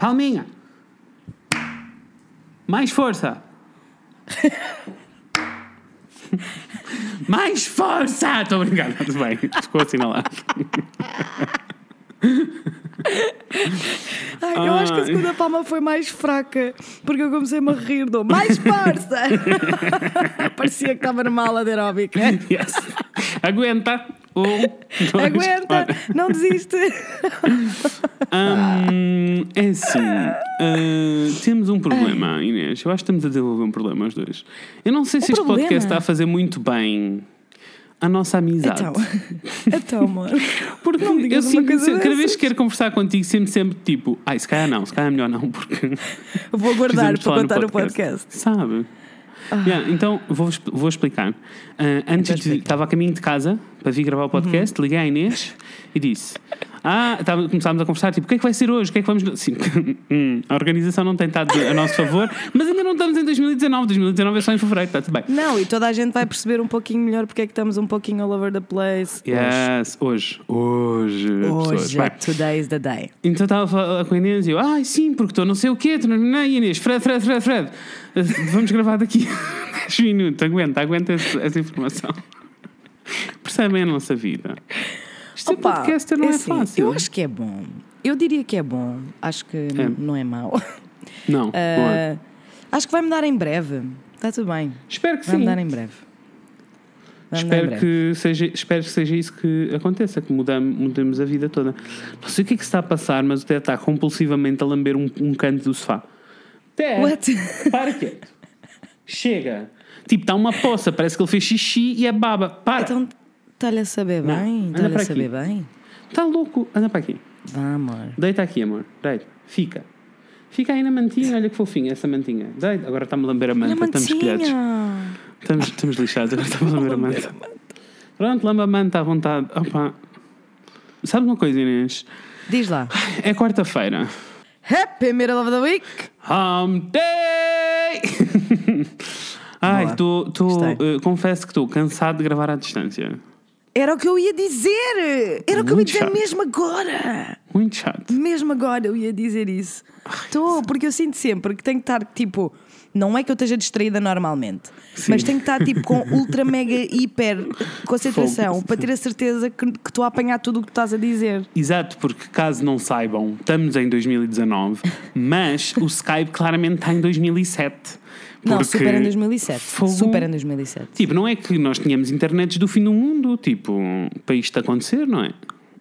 Palminha. Mais força. Mais força! Estou a brincar, tudo bem. Ficou assinalado. Ai, eu acho que a segunda palma foi mais fraca, porque eu comecei-me a rir do mais força! Parecia que estava numa aula de aeróbica. Yes. Aguenta. Um, dois, Aguenta, não desiste. Hum, é assim. ah, temos um problema, Inês. Eu acho que estamos a desenvolver um problema, os dois. Eu não sei se este problema? podcast está a fazer muito bem a nossa amizade. Então, então, amor. Porque Não eu digas uma sinto, cada vez que quero conversar contigo, sempre, sempre tipo, ai, se calhar não, se calhar melhor não, porque. Vou guardar precisamos para contar no podcast. Sabe? Yeah, então vou, vou explicar. Ah, antes Então de. Estava a caminho de casa para vir gravar o podcast, liguei à Inês e disse: Ah, estava- começámos a conversar, tipo, o que é que vai ser hoje? O que é que vamos. Sim, hum, a organização não tem estado a nosso favor, mas ainda não estamos em 2019. 2019 é só em fevereiro, está tudo bem. Não, e toda a gente vai perceber um pouquinho melhor porque é que estamos um pouquinho all over the place. Yes, hoje. Hoje. pessoas. Hoje, Bem, today is the day. Então estava a falar com a Inês e eu, ai sim, porque estou não sei o quê, tu não, não, Inês, Fred, Fred, Fred, Fred, vamos gravar daqui 10 minutos, aguenta, aguenta essa, essa informação. Percebem a nossa vida. Isto Opa, é podcaster, não é, assim, fácil. Eu acho que é bom. Eu diria que é bom. Acho que É. não é mau. Não, não é. Acho que vai mudar em breve. Está tudo bem. Espero que Vai sim. mudar em breve. Vai mudar em Espero breve. que, seja, espero que seja isso que aconteça, que mudamos, mudemos a vida toda. Não sei o que é que se está a passar, mas o Té está compulsivamente a lamber um, um canto do sofá. Té, What? para quieto. Chega. Tipo, está uma poça, parece que ele fez xixi e é baba. Para. Então, está-lhe a saber Não, bem? Está-lhe a saber aqui. bem? Está louco. Anda para aqui. Vá, amor. Deita aqui, amor. Deita. Fica. Fica aí na mantinha. Olha que fofinha essa mantinha. Deita. Agora está-me a lamber a manta. A Estamos mantinha. Estamos, estamos lixados. Agora está-me a lamber a manta. Pronto, lamba a manta à vontade. Opa. Sabe uma coisa, Inês? Diz lá. É quarta-feira. Happy middle of the week. Hump Day! Ai, tô, tô, Gostei. eh, confesso que estou cansado de gravar à distância. Era o que eu ia dizer. Era o que eu ia Muito dizer chato. mesmo agora. Muito chato. Mesmo agora eu ia dizer isso. Estou, porque eu sinto sempre que tenho que estar tipo. Não é que eu esteja distraída normalmente, Sim. mas tenho que estar tipo com ultra mega hiper concentração Fogo. para ter a certeza que que estou a apanhar tudo o que tu estás a dizer. Exato, porque caso não saibam, estamos em 2019, mas o Skype claramente está em 2007. Não, Porque, super em 2007. Fogo. Super em 2007. Tipo, não é que nós tínhamos internets do fim do mundo, tipo, para isto acontecer, não é?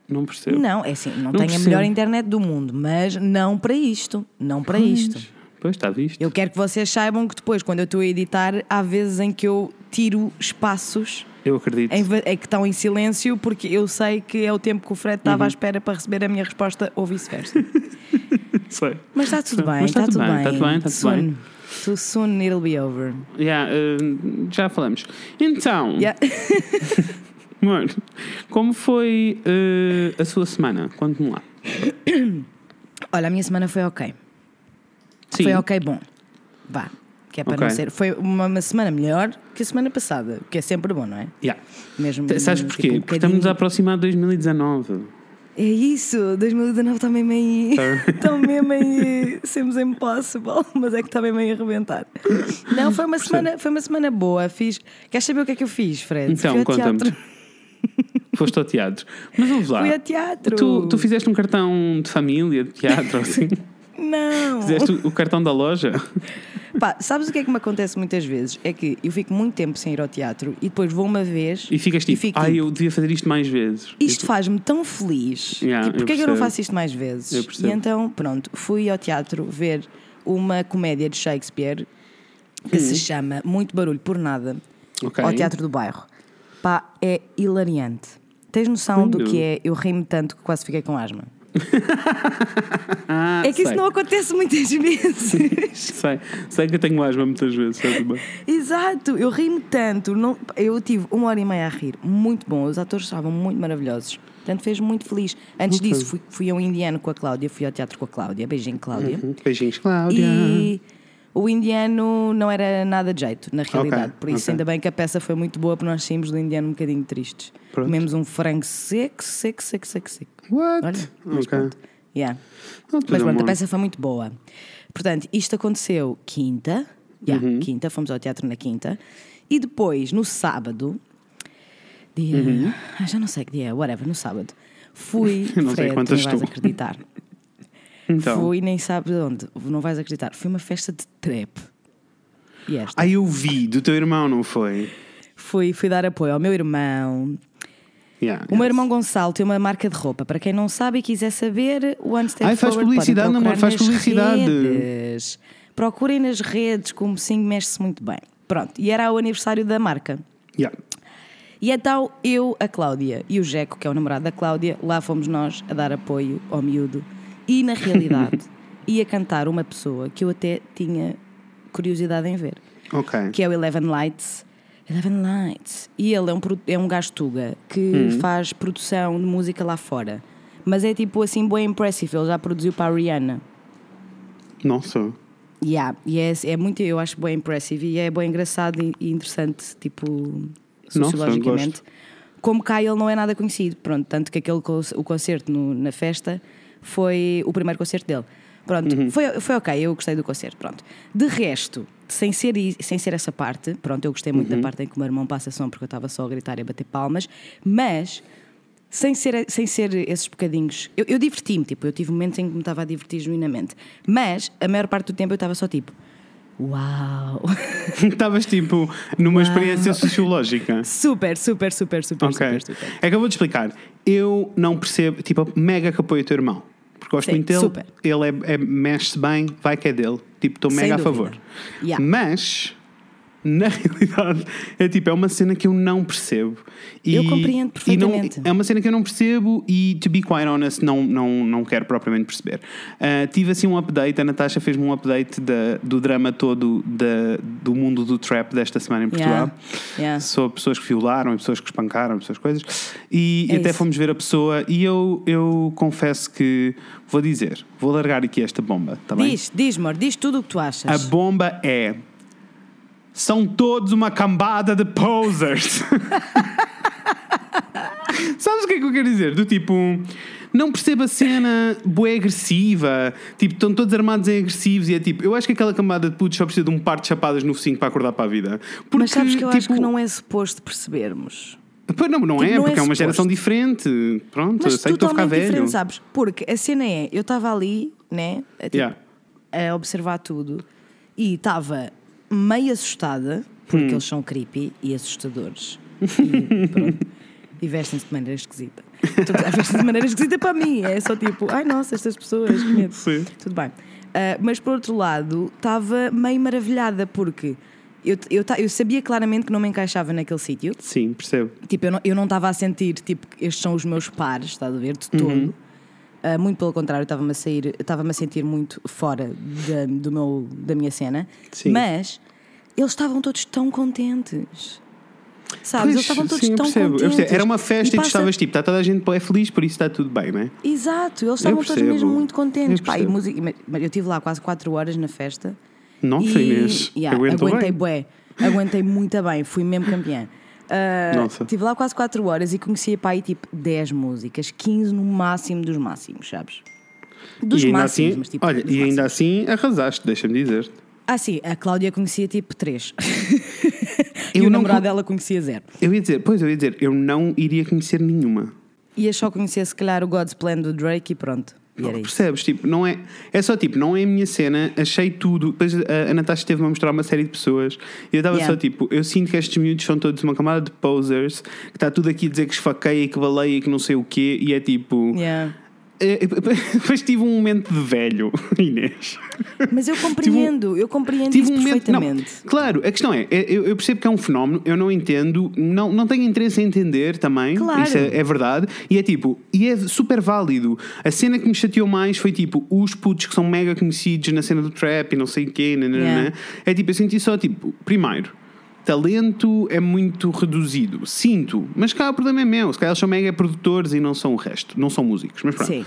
Não percebo. Não, é assim, não, Não tenho a percebo. melhor internet do mundo, mas não para isto. Não para isto. Pois, está visto. Eu quero que vocês saibam que depois, quando eu estou a editar, há vezes em que eu tiro espaços Eu acredito. em, que estão em silêncio, porque eu sei que é o tempo que o Fred estava à Uhum. espera para receber a minha resposta ou vice-versa. Sei. Mas está tudo bem, está tudo bem, está tudo bem, está tudo soon, bem. Too soon it'll be over. Yeah, eh, já falamos. Então, Yeah. amor, como foi eh, a sua semana? Conte-me lá. Olha, a minha semana foi ok. Sim. Foi ok bom. Vá. Que é para Ok. não ser. Foi uma, uma semana melhor que a semana passada, que é sempre bom, não é? Yeah. Mesmo, Sabes tipo, porquê? um Porque estamos a aproximar de 2019. É isso, 2019 está mesmo aí. Tá. Está mesmo aí. Seems impossible, mas é que está mesmo aí a arrebentar. Não, foi uma, semana, foi uma semana boa. Fiz. Queres saber o que é que eu fiz, Fred? Então, ao conta-me. Foste ao teatro. Mas ouve lá. Fui a teatro. Tu, tu fizeste um cartão de família, de teatro, assim? Não. Fizeste o, cartão da loja? Pá, sabes o que é que me acontece muitas vezes? É que eu fico muito tempo sem ir ao teatro e depois vou uma vez E ficas tipo, fico ai, tipo, eu devia fazer isto mais vezes. Isto faz-me tão feliz. Yeah, tipo, porquê é que eu não faço isto mais vezes? E então, pronto, fui ao teatro ver uma comédia de Shakespeare que se chama Muito Barulho por Nada, Hum. Ok. ao Teatro do Bairro. Pá, é hilariante. Tens noção do que é? Eu ri-me tanto que quase fiquei com asma. Ah, É que isso sei. não acontece muitas vezes. Sei, sei que eu tenho asma muitas vezes? Exato, eu ri-me tanto. Não, eu tive uma hora e meia a rir, muito bom. Os atores estavam muito maravilhosos. Portanto, fez-me muito feliz. Antes Ok. disso, fui, fui ao indiano com a Cláudia, fui ao teatro com a Cláudia. Beijinho, Cláudia. Beijinhos, Cláudia. E o indiano não era nada de jeito, na realidade. Por isso, ok. ainda bem que a peça foi muito boa, porque nós saímos do indiano um bocadinho tristes. Pronto. Comemos um frango seco, seco, seco, seco, seco. What? Olha, mas Ok. pronto. Yeah. Ah, tudo Mas pronto, a peça foi muito boa. Portanto, isto aconteceu quinta. Yeah, Uhum. Quinta, fomos ao teatro na quinta. E depois, no sábado, dia. Uhum. ah, já não sei que dia é, whatever, no sábado. Fui. Não sei Fred, tu quantas nem vais tu. acreditar. Então. Fui, nem sabes onde, não vais acreditar. Foi uma festa de trap. E esta? Ah, eu vi, do teu irmão, não foi? Fui, fui dar apoio ao meu irmão. Yeah, O meu yes. irmão Gonçalo tem uma marca de roupa. Para quem não sabe e quiser saber, o One Step Ai, faz Forward publicidade, amor, faz publicidade. redes. Procurem nas redes, como sim mexe-se muito bem. Pronto, e era o aniversário da marca. Yeah. E então eu, a Cláudia e o Jeco, que é o namorado da Cláudia, lá fomos nós a dar apoio ao miúdo. E na realidade ia cantar uma pessoa que eu até tinha curiosidade em ver, Ok. que é o Eleven Lights. Eleven Lights. E ele é um, é um gajo tuga que Hum. faz produção de música lá fora. Mas é tipo assim, bem impressive. Ele já produziu para a Rihanna. Não sou. Yeah, e é, é muito, eu acho bem impressive e é bem engraçado e, e interessante, tipo, Nossa, sociologicamente. Como cá ele não é nada conhecido, pronto, tanto que aquele o concerto no- na festa foi o primeiro concerto dele. Pronto, Uhum. foi, foi ok, eu gostei do concerto, pronto. De resto, sem ser, sem ser essa parte, pronto, eu gostei muito Uhum. da parte em que o meu irmão passa som porque eu estava só a gritar e a bater palmas, mas sem ser, sem ser esses bocadinhos. Eu, eu diverti-me, tipo, eu tive momentos em que me estava a divertir genuinamente, mas a maior parte do tempo eu estava só tipo, uau! Estavas tipo numa experiência sociológica. super, super, super, super, Ok. super, super. É que eu vou-te explicar. Eu não percebo, tipo, mega que apoio o teu irmão. Porque gosto Sim, muito dele. super. Ele é, é- mexe-se bem, vai que é dele. Tipo, estou mega a favor. Yeah. Mas, na realidade, é tipo, é uma cena que eu não percebo. E, Eu compreendo e não- perfeitamente. é uma cena que eu não percebo e, to be quite honest, não, não, não quero propriamente perceber. Ah, tive assim um update, a Natasha fez-me um update da- do drama todo da- do mundo do trap desta semana em Portugal Yeah. Yeah. sobre pessoas que violaram, pessoas que espancaram, pessoas coisas. E É até isso. fomos ver a pessoa e eu, eu confesso que vou dizer, vou largar aqui esta bomba, tá bem? Diz, diz, amor, diz tudo o que tu achas. A bomba é são todos uma cambada de posers. Sabes o que é que eu quero dizer? Do tipo, não percebo a cena bué agressiva, tipo, estão todos armados em agressivos e é tipo, eu acho que aquela cambada de putos só precisa de um par de chapadas no focinho para acordar para a vida. Porque, Mas sabes que eu acho tipo, que não é suposto percebermos. Pois não, não Tipo, é, não é porque é uma suposto. geração diferente. Pronto, Mas eu sei que estou a ficar velho. sabes? Porque a cena é, eu estava ali, né, a, tipo, Yeah. a observar tudo e estava meio assustada, porque Hum. eles são creepy e assustadores. E, pronto, e vestem-se de maneira esquisita. Então, vestem-se de maneira esquisita para mim. É só tipo, ai nossa, estas pessoas, que medo. Sim. Tudo bem. Ah, mas por outro lado, estava meio maravilhada, porque eu, eu, eu sabia claramente que não me encaixava naquele sítio. Sim, percebo. Tipo, eu não- estava a sentir, tipo, estes são os meus pares, estás a ver, de todo. Uhum. Ah, muito pelo contrário, estava-me a sair, estava-me a sentir muito fora da, do meu, da minha cena. Sim. Mas eles estavam todos tão contentes. Sabes? Pois, eles estavam todos sim, tão percebo, contentes. percebo. Era uma festa e, tu passa- estavas tipo, está toda a gente é feliz, por isso está tudo bem, não é? Exato, eles estavam todos mesmo muito contentes. Eu Pá, e música, eu estive lá quase 4 horas na festa. Nossa, E, Inês. yeah, aguentei bem. bué, aguentei muito bem, fui mesmo campeã. Ah, Nossa. Estive lá quase 4 horas e conhecia para aí tipo 10 músicas, 15 no máximo dos máximos, sabes? Dos ainda máximos, assim, mas tipo. olha, e ainda máximos. assim arrasaste, deixa-me dizer. Ah, sim, a Cláudia conhecia tipo 3. Eu e o namorado con- dela conhecia zero. Eu ia dizer, pois eu ia dizer, eu não iria conhecer nenhuma. Ia só conhecer se calhar o God's Plan do Drake e pronto. E isso. Percebes? Tipo, não é. É só tipo, não é a minha cena, achei tudo. Depois a, a Natasha esteve-me a mostrar uma série de pessoas e eu estava Yeah. só tipo, eu sinto que estes miúdos são todos uma camada de posers, que está tudo aqui a dizer que esfaqueia, que baleia e que não sei o quê, e é tipo. Yeah. É, Depois tive um momento de velho, Inês. Mas eu compreendo, eu compreendo Tive um momento. Não, perfeitamente. claro, a questão é, é, eu, eu percebo que é um fenómeno, eu não entendo, não, não tenho interesse em entender também, Claro. isso é, é verdade, e é tipo, e é super válido. A cena que me chateou mais foi tipo, os putos que são mega conhecidos na cena do trap e não sei o quê, nananã. Yeah. é tipo, eu senti só tipo, primeiro. Talento é muito reduzido. Sinto, mas cá o problema é meu. Se calhar eles são mega produtores e não são o resto, não são músicos. Mas pronto. Sim.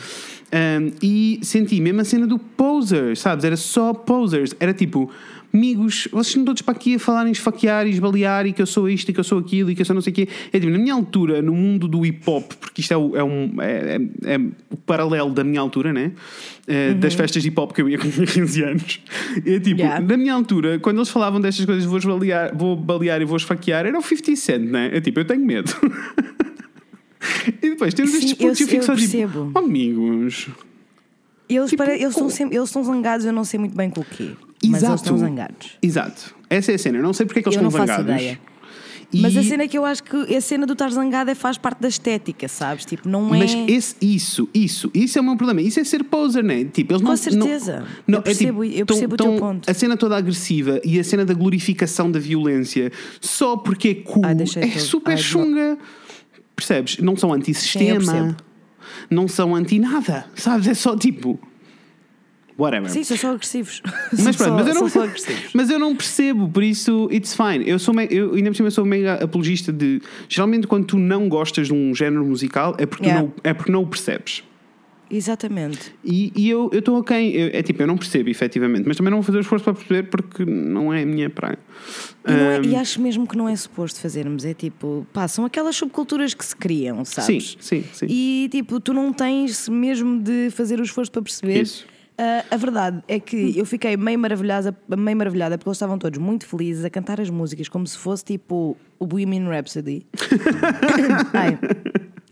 Um, e senti mesmo a cena do posers, sabes? Era só posers. Era tipo amigos, vocês estão todos para aqui a falar em esfaquear e esbalear e que eu sou isto e que eu sou aquilo e que eu sou não sei o quê. É tipo, na minha altura, no mundo do hip hop, porque isto é o, é um, é, é- é o paralelo da minha altura, né? Eh, Das festas de hip hop que eu ia com 15 anos. É tipo, Yeah. na minha altura, quando eles falavam destas coisas, vou balear, vou balear e vou esfaquear, era o 50 Cent, né? É tipo, eu tenho medo. e depois temos Sim, estes pontos e eu- eu fico eu só percebo. tipo, "Oh, amigos. Eles, Tipo, para, eles, estão sempre, eles estão zangados, eu não sei muito bem com o quê. Mas Exato. eles estão zangados. Exato. Essa é a cena. Eu não sei porque é que eles Eu estão não faço zangados. ideia. E- Mas a cena é que eu acho que a cena do estar zangado é, faz parte da estética, sabes? Tipo, não é. Mas esse, isso, isso, isso é o meu problema. Isso é ser poser, né? Tipo, eles Com não, certeza. Não, Eu percebo- eu tão- percebo o teu tão- ponto. A cena toda agressiva e a cena da glorificação da violência só porque é cool Ai, é super Ai, não. chunga. Percebes? Não são eu antissistema, percebo. não são anti-nada, sabes? É só tipo. Whatever. Sim, são só agressivos. Mas pronto, só- mas eu, não, mas eu não percebo, por isso it's fine. Eu sou, me- eu, ainda por cima, sou mega apologista de. Geralmente, quando tu não gostas de um género musical, é porque, Yeah. não, é porque não o percebes. Exatamente. E, e eu estou ok, eu- é tipo, eu não percebo efetivamente, mas também não vou fazer o esforço para perceber porque não é a minha praia. E, é- e acho mesmo que não é suposto fazermos. É tipo, pá, são aquelas subculturas que se criam, sim, sabes? sim, sim. E tipo, tu não tens mesmo de fazer o esforço para perceber. Isso. Ah, a verdade é que eu fiquei meio maravilhada, meio maravilhada porque eles estavam todos muito felizes a cantar as músicas como se fosse tipo o Bohemian Rhapsody. Ai,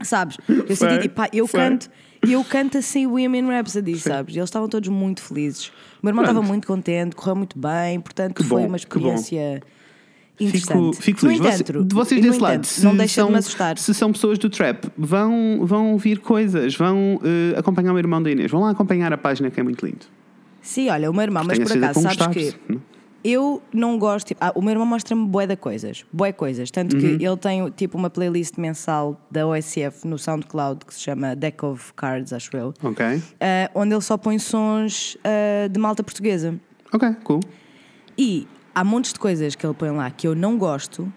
sabes? Eu senti tipo, pá, eu canto, eu canto assim o Bohemian Rhapsody, sabes? E eles estavam todos muito felizes. O meu irmão estava muito contente, correu muito bem, portanto Que foi bom, uma que bom. Fico, fico feliz. No Você- entanto, de vocês desse lado, entanto, se não deixa são, de me assustar. Se são pessoas do trap, vão, vão ouvir coisas, vão eh, acompanhar o irmão da Inês, vão lá acompanhar a página que é muito lindo. Sim, olha, o meu irmão, mas por acaso, sabes que não? eu não gosto. Tipo, ah, o meu irmão mostra-me bué de coisas, bué coisas. Tanto Uhum. que ele tem tipo uma playlist mensal da OSF no SoundCloud que se chama Deck of Cards, acho eu, Ok? ah, onde ele só põe sons ah, de malta portuguesa. Ok, cool. E há montes de coisas que ele põe lá que eu não gosto,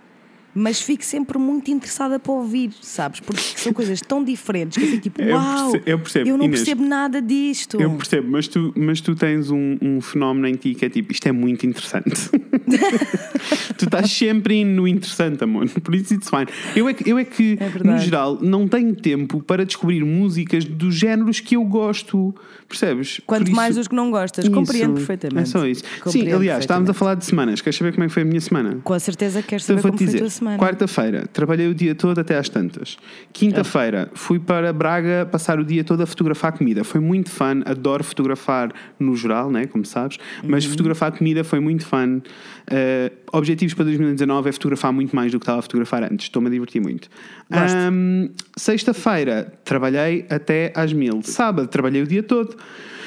mas fico sempre muito interessada para ouvir, sabes? Porque são coisas tão diferentes que eu fico tipo, Eu uau, perce- eu percebo, não Inês. percebo nada disto. Eu percebo, mas tu, mas tu tens um, um fenómeno em ti que é tipo, isto é muito interessante. tu estás sempre no interessante, amor. Por isso it's fine. Eu é que, eu é que É no geral, não tenho tempo para descobrir músicas dos géneros que eu gosto. Percebes? Quanto isso- mais dos que não gostas, compreendo Isso. perfeitamente. É só isso. Sim, Compreendo aliás, estávamos a falar de semanas. Queres saber como é que foi a minha semana? Com certeza queres Então saber vou como foi a tua semana. quarta-feira trabalhei o dia todo até às tantas. Quinta-feira fui para Braga passar o dia todo a fotografar comida. Foi muito fun, adoro fotografar no geral, né, como sabes, mas Uhum. fotografar comida foi muito fun. Uh, objetivos para 2019 é fotografar muito mais do que estava a fotografar antes. Estou-me a divertir muito. Ahm, Sexta-feira trabalhei até às mil. Sábado trabalhei o dia todo.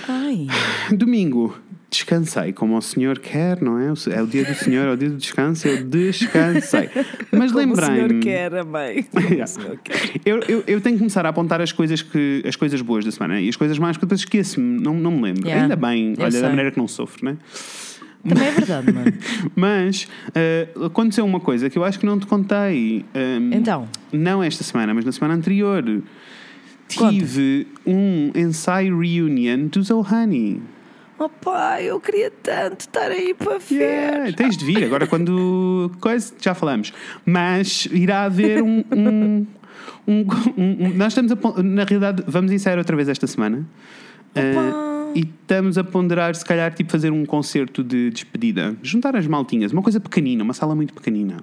Ai, Domingo, descansei, como o senhor quer, não é? É o dia do senhor, é o dia do descanso, eu descansei. Mas como o senhor lembrei-me. quer, amém. Como Yeah. o senhor quer. Eu, eu, eu tenho que começar a apontar as coisas, que, as coisas boas da semana e as coisas mais que depois esqueço-me, não, não me lembro. Yeah. Ainda bem, Eu olha, sei. da maneira que não sofro, né? Também é verdade, mano. Mas eh, aconteceu uma coisa que eu acho que não te contei. ehm, Então, Não esta semana, mas na semana anterior. Tive um ensaio reunion dos Ohani. oh pai, eu queria tanto estar aí para ver. Yeah, tens de vir, agora quando. Coisa, já falamos. Mas irá haver um. um, um- um- um- nós estamos a. Na realidade, vamos ensaiar outra vez esta semana. Uh, e estamos a ponderar, se calhar, tipo, fazer um concerto de despedida. Juntar as maltinhas, uma coisa pequenina, uma sala muito pequenina.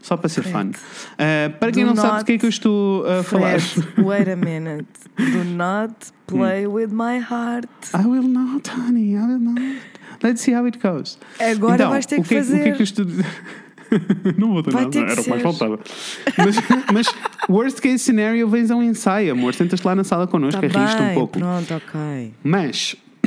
Só para ser fun. Uh, para quem Do não sabe do que é que eu estou a falar. Fred, wait a minute. Do not play with my heart. I will not, honey, I will not. Let's see how it goes. Agora então, vais ter que que, é- O que é fazer. que eu estou. não vou ter Vai nada, ter era o que mais faltava. Mas, mas, worst case scenario, vens a um ensaio, amor. Sentas-te lá na sala connosco, Tá é riste um pouco. pronto, ok. Mas.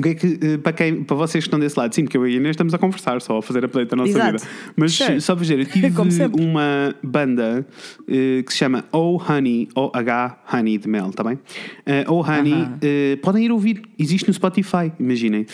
O que é que, eh, para, quem, para vocês que estão desse lado, sim, porque eu e a Inês estamos a conversar só, a fazer update da nossa Exato. vida. Mas Sure. só para dizer, eu tive uma banda eh, que se chama Oh Honey, O-H Honey de Mel, está bem? Eh, oh Honey, Aham. eh, podem ir ouvir, existe no Spotify, imaginem.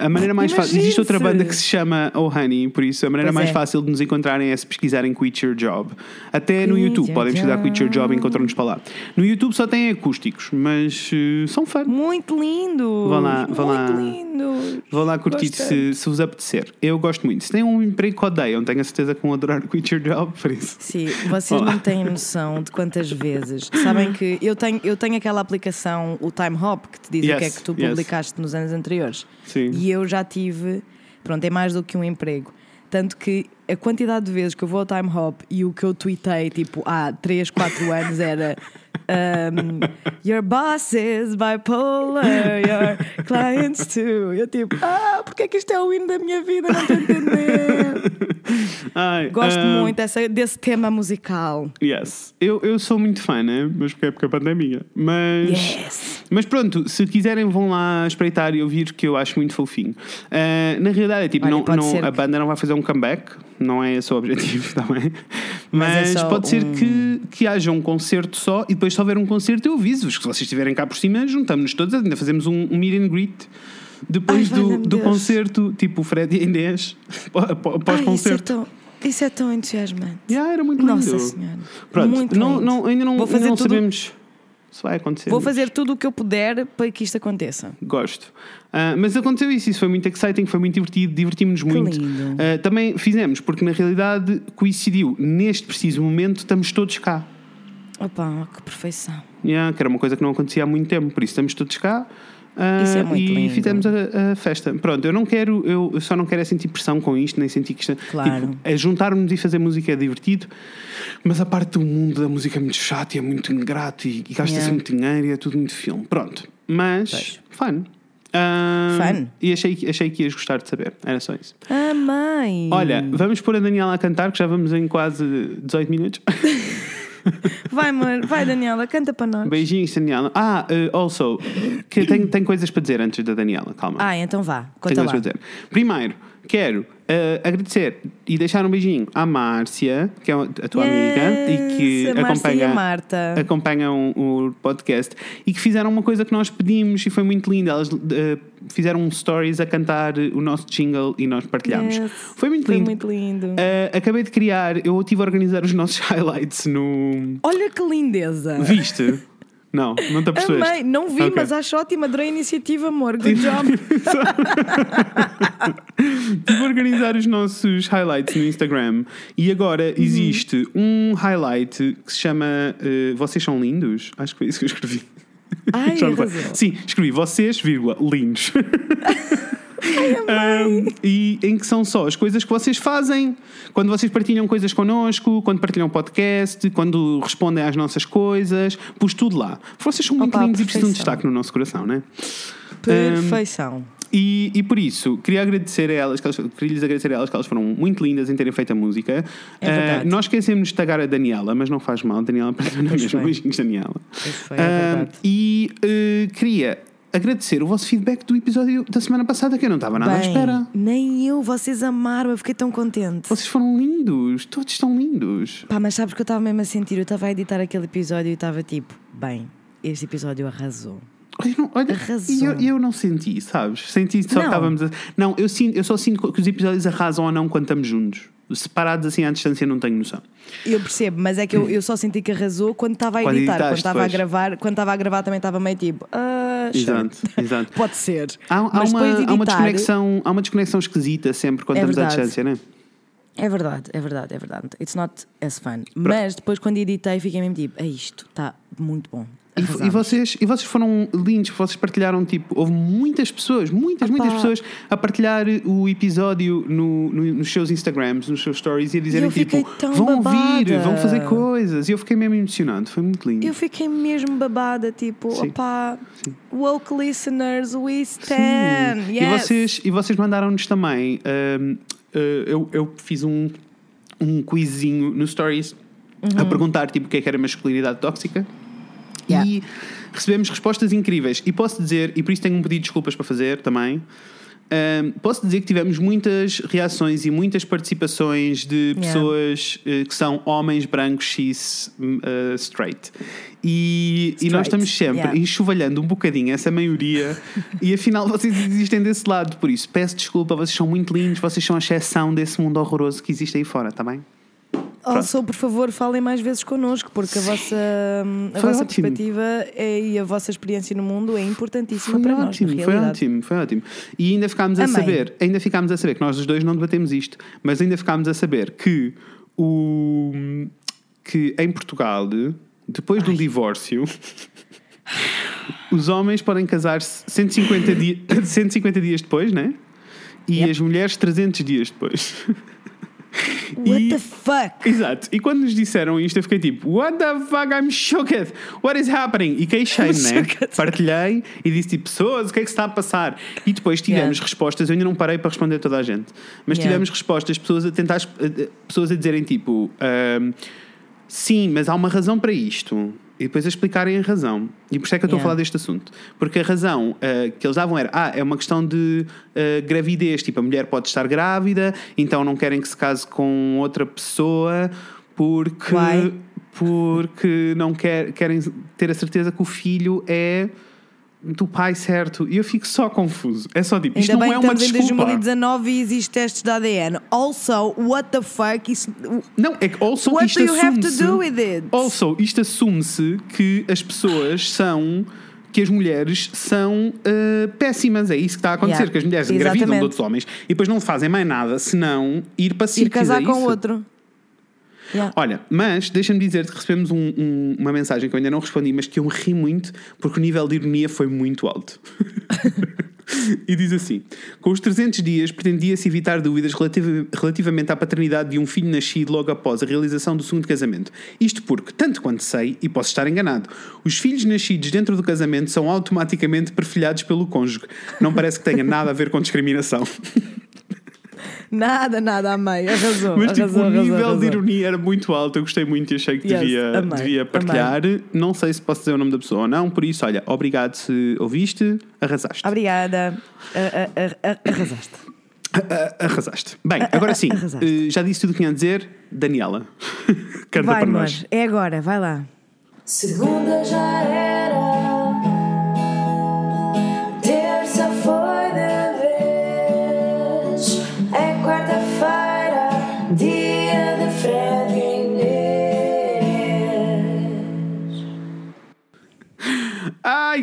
A maneira mais fácil, existe outra banda que se chama Oh Honey, por isso a maneira Pois mais é. fácil de nos encontrarem é se pesquisarem Quit Your Job. Até no Quit YouTube, podem pesquisar Quit Your Job e encontram-nos para lá. No YouTube só tem acústicos, mas são fun. Muito lindo. Vão lá, vão lá. Muito lindos. Vão lá curtir se, se vos apetecer. Eu gosto muito. Se têm um emprego que odeiam, tenho a certeza que vão adorar quit your job, por isso. Sim, vocês Olá. não têm noção de quantas vezes. Sabem que eu tenho, eu tenho aquela aplicação, o Time Hop, que te diz o que é Yes, que tu yes. publicaste nos anos anteriores. Sim. E eu já tive, pronto, é mais do que um emprego. Tanto que a quantidade de vezes que eu vou ao Time Hop e o que eu tuitei, tipo, há 3, 4 anos era. Um, your boss is bipolar, your clients too. Eu tipo, ah, porque é que isto é o hino da minha vida? Não estou a entender. Ai, Gosto muito dessa, desse tema musical. Yes. Eu, eu sou muito fã, né? Mas porque é porque a pandemia. Mas. Yes. Mas pronto, se quiserem vão lá espreitar e ouvir que eu acho muito fofinho. Ah, na realidade é tipo, Olha, não, não- a banda não vai fazer um comeback, não é esse o objetivo também. Mas Mas, é pode ser um- que, que haja um concerto só e depois se houver um concerto eu aviso-vos que se vocês estiverem cá por cima, juntamos-nos todos, ainda fazemos um, um meet and greet. Depois Ai, do, do Deus. concerto, tipo o Fred e a Inês, Ai, isso, é pós-concerto. tão, isso é tão entusiasmante. Yeah, era muito lindo. Nossa Senhora. Pronto, muito não, não, ainda não, Vou ainda fazer não tudo- sabemos se vai acontecer. Vou fazer tudo o que eu puder para que isto aconteça. Gosto. Ah, mas aconteceu isso, isso foi muito exciting, foi muito divertido, divertimos-nos muito. Ah, também fizemos, porque na realidade coincidiu, neste preciso momento, estamos todos cá. Opa, que perfeição. Yeah, que era uma coisa que não acontecia há muito tempo, por isso estamos todos cá. Ah, Isso é muito e lindo. fizemos a, a festa. Pronto, eu não quero, eu, só não quero é sentir pressão com isto, nem sentir que isto Claro. tipo, é juntar-nos e fazer música é divertido, mas a parte do mundo da música é muito chato e é muito ingrato e, e gasta-se Yeah. muito dinheiro e é tudo muito filme. Pronto, mas fun. Ah, Fun. E achei, que- achei que ias gostar de saber, era só isso. Amém. Olha, vamos pôr a Daniela a cantar, que já vamos em quase 18 minutos. Vai, amor, vai, Daniela, canta para nós. Beijinhos, Daniela. Ah, uh, also, que tenho, tenho coisas para dizer antes da Daniela, calma. Ah, então vá, tenho conta coisas lá. para dizer. Primeiro, quero uh, agradecer e deixar um beijinho à Márcia, que é a tua amiga e que a Márcia acompanha, e a Marta. acompanham o podcast e que fizeram uma coisa que nós pedimos e foi muito linda. Elas uh, fizeram um stories a cantar o nosso jingle e nós partilhámos. Yes, Foi muito Foi lindo. muito lindo. Uh, acabei de criar, eu estive a organizar os nossos highlights no. Olha que lindeza. Viste? Não, não te apercebeste. Amei, não vi, Ok. mas acho ótima, adorei a iniciativa, amor. Good job. Estive a organizar os nossos highlights no Instagram e agora existe um highlight que se chama uh, Vocês são lindos? Acho que foi isso que eu escrevi. Ai, Já arrasou. Sim, escrevi vocês, vírgula, lindos. Um, e em que são só as coisas que vocês fazem quando vocês partilham coisas connosco, quando partilham podcast, quando respondem às nossas coisas, pus tudo lá. Vocês são muito Opa, lindos e precisam de destaque no nosso coração, não é? Perfeição. E, e por isso, queria agradecer a elas, que elas queria lhes agradecer a elas que elas foram muito lindas em terem feito a música. É. Ah, nós esquecemos de tagar a Daniela, mas não faz mal, Daniela partiu na mesma. foi. Beijinhos, Daniela. Foi, é verdade. e eh, queria agradecer o vosso feedback do episódio da semana passada, que eu não estava nada à Bem, espera. nem eu, vocês amaram, eu fiquei tão contente. Vocês foram lindos, todos estão lindos. Pá, mas sabes que eu estava mesmo a sentir, eu estava a editar aquele episódio e estava tipo, bem, este episódio arrasou. Olha, não, olha, Arrasou. e eu, eu não senti, sabes? Senti só que Não. estávamos a... Não, eu, sinto, eu só sinto que os episódios arrasam ou não quando estamos juntos. Separados assim à distância, não tenho noção. Eu percebo, mas é que eu, eu só senti que arrasou quando estava a editar, quando estava a gravar, quando estava a gravar também estava meio tipo, sure. Exato, exato. Pode ser. Há, há uma, de há, uma editar, desconexão, há uma desconexão esquisita sempre quando É estamos à verdade. distância, não é? É verdade, é verdade, é verdade. It's not as fun. Mas depois quando editei fiquei mesmo tipo, é isto, está muito bom. E, Arrasamos. e vocês, e vocês foram lindos, vocês partilharam, tipo, houve muitas pessoas, muitas, Opa. muitas pessoas a partilhar o episódio no, no- nos seus Instagrams, nos seus stories e a dizerem, tipo, vão ouvir, babada." vão fazer coisas. E eu fiquei mesmo emocionado, foi muito lindo. Eu fiquei mesmo babada, tipo, Sim. opá, woke listeners, we Sim. stand. E, Yes. vocês, e vocês mandaram-nos também. uh, eu, eu fiz um, um quizinho no Stories a perguntar tipo, o que é que era masculinidade tóxica. Yeah. E recebemos respostas incríveis. E posso dizer, e por isso tenho um pedido de desculpas para fazer também. hum, posso dizer que tivemos muitas reações e muitas participações de Yeah. pessoas eh, que são homens brancos cis hum, uh, straight. E, e nós Straight, estamos sempre yeah. enxovalhando um bocadinho essa maioria e afinal vocês existem desse lado. Por isso, peço desculpa, vocês são muito lindos, vocês são a exceção desse mundo horroroso que existe aí fora, está bem? Also, por favor, falem mais vezes connosco, porque a vossa, a Foi vossa ótimo. perspectiva é- e a vossa experiência no mundo é importantíssima Foi para nós. ótimo, na foi ótimo, foi ótimo. E ainda ficámos a Amém. saber, ainda ficámos a saber que nós os dois não debatemos isto, mas ainda ficámos a saber que o que em Portugal, depois de um divórcio, os homens podem casar-se 150, dia, 150 dias depois, né? E Yep. as mulheres 300 dias depois. What E- the fuck? Exato. E quando nos disseram isto, eu fiquei tipo, What the fuck? I'm shocked. What is happening? E queixei-me, I'm né? Partilhei e disse tipo, pessoas, o que é que se está a passar? E depois tivemos Yeah. respostas, eu ainda não parei para responder a toda a gente, mas Yeah. tivemos respostas, pessoas a tentar, eh, pessoas a dizerem tipo, ahm, sim, mas há uma razão para isto. E depois a explicarem a razão. E por isso é que eu estou a Yeah. falar deste assunto. Porque a razão ah, que eles davam era: ah, é uma questão de ah, gravidez. Tipo, a mulher pode estar grávida, então não querem que se case com outra pessoa porque, Why? porque não quer, querem ter a certeza que o filho é do pai certo. E eu fico só confuso. É só tipo, isto Ainda não bem é uma estamos em desculpa. 2019 e existem testes de ADN. Also, what the fuck? Isso, Não, é que also What isto do you have to do with it? Also, isto assume-se que as pessoas são. Que as mulheres são uh, péssimas, é isso que está a acontecer. Yeah, Que as mulheres engravidam de exatamente. outros homens e depois não fazem mais nada senão ir para ir sítios. casar é com outro. Yeah. Olha, mas deixa-me dizer que recebemos um- um- uma mensagem que eu ainda não respondi, mas que eu me ri muito porque o nível de ironia foi muito alto. e diz assim: Com os 300 dias, pretendia-se evitar dúvidas relativa- relativamente à paternidade de um filho nascido logo após a realização do segundo casamento. Isto porque, tanto quanto sei, e posso estar enganado, os filhos nascidos dentro do casamento são automaticamente perfilhados pelo cônjuge. Não parece que tenha nada a ver com discriminação. Nada, nada, amei. Arrasou. Mas tipo, arrasou, o arrasou, nível de arrasou. ironia era muito alto, eu gostei muito e achei que Yes, devia, amei, devia partilhar. Não sei se posso dizer o nome da pessoa ou não, por isso, olha, obrigado se ouviste, arrasaste. Obrigada. A- a- a- a- Arrasaste. Arrasaste. Bem, agora sim, arrasaste. eh, já disse tudo o que tinha a dizer, Daniela. Canta Vai, para amor. nós. É agora, vai lá. Segunda já era,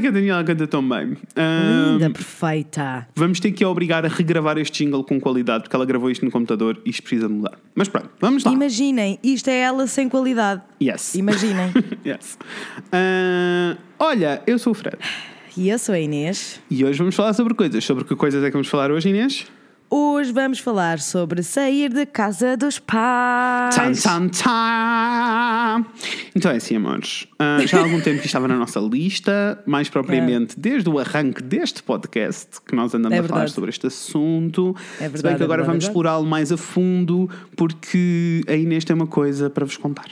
a Daniela canta tão bem. Ah, Linda, perfeita. Vamos ter que a obrigar a regravar este jingle com qualidade, porque ela gravou isto no computador e isto precisa mudar. Mas pronto, vamos lá. Imaginem, isto é ela sem qualidade. Yes. Imaginem. yes. Ah, olha, eu sou o Fred. e eu sou a Inês. E hoje vamos falar sobre coisas. Sobre que coisas é que vamos falar hoje, Inês? Hoje vamos falar sobre sair da casa dos pais. Tan, tan, tan. Então é assim, amores. Ah, já há algum tempo que estava na nossa lista, mais propriamente desde o arranque deste podcast, que nós andamos É a falar verdade. sobre este assunto. É Se bem verdade, que é agora verdade, vamos é verdade. explorá-lo mais a fundo, porque a Inês tem uma coisa para vos contar.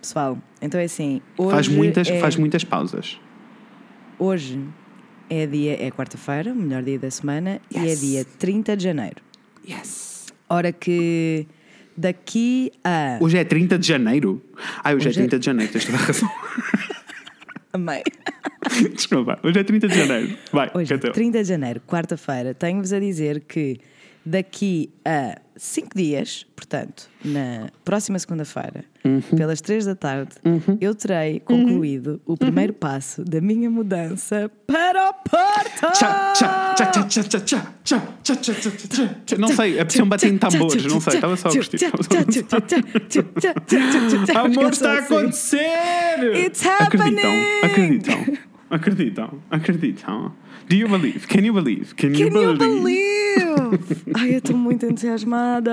Pessoal, então é assim. Faz muitas, é, faz muitas pausas. Hoje é dia, é quarta-feira, o melhor dia da semana, e é Yes. dia 30 de janeiro. Yes. Hora que daqui a. Hoje é 30 de janeiro. Ai, hoje, Hoje é é- 30 de janeiro, tens toda a razão. Amei. Desculpa, hoje é 30 de janeiro. Vai, Hoje, canta. 30 de janeiro, quarta-feira, tenho-vos a dizer que daqui a 5 dias, portanto, na próxima segunda-feira, Uhum. pelas 3 da tarde, eu terei concluído o primeiro passo da minha mudança para o Porto! Tchá, tchá, tchá, tchá, tchá, tchá, tchá, tchá, tchá, tchá, tchá, tchá, tchá. Não sei, apeteceu-me bater em tambores, não sei, estava só a curtir. Amor, está a acontecer! It's Acreditam, happening! acreditam, acreditam, acreditam. Do you believe? Can you believe? Can you Can you believe? Believe? Ai, eu estou muito entusiasmada.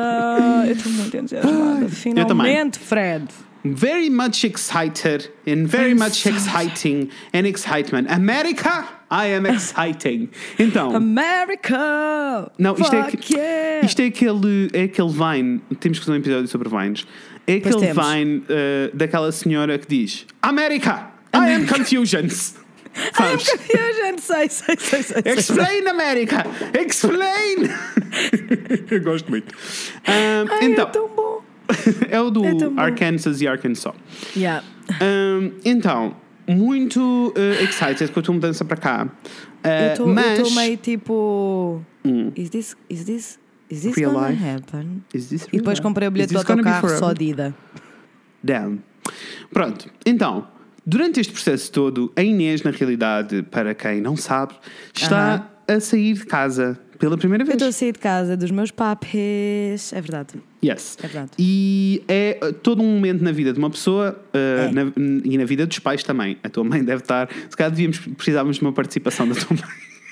Eu estou muito entusiasmada. Finalmente, Fred. Very much excited and very I'm much so exciting and excitement. America, I am exciting. Então, America! Não, isto é, yeah! isto é aquele, é aquele Vine. Temos que fazer um episódio sobre Vines. É aquele. Vine eh, daquela senhora que diz: America, I am confusions. I am Sabes? confusion! Sei, sei, sei, sei. sei. Explain, America! Explain! Eu gosto muito. Ahm, Ai, então, é tão bom. é o do é. Arkansas e Arkansas. Yeah. Ahm, então, muito eh, excited com a tua mudança para cá. Eu Eh, estou mas. meio tipo. Is this, is this Is this real gonna life? happen? Is this E depois real? comprei o bilhete do autocarro só de ida. Damn. Pronto, então, durante este processo todo, a Inês, na realidade, para quem não sabe, está a sair de casa pela primeira Eu vez. estou a sair de casa dos meus papéis. É verdade. Yes. É verdade. E é uh, todo um momento na vida de uma pessoa uh, É. na- e na vida dos pais também. A tua mãe deve estar. Se calhar devíamos, precisávamos de uma participação da tua mãe.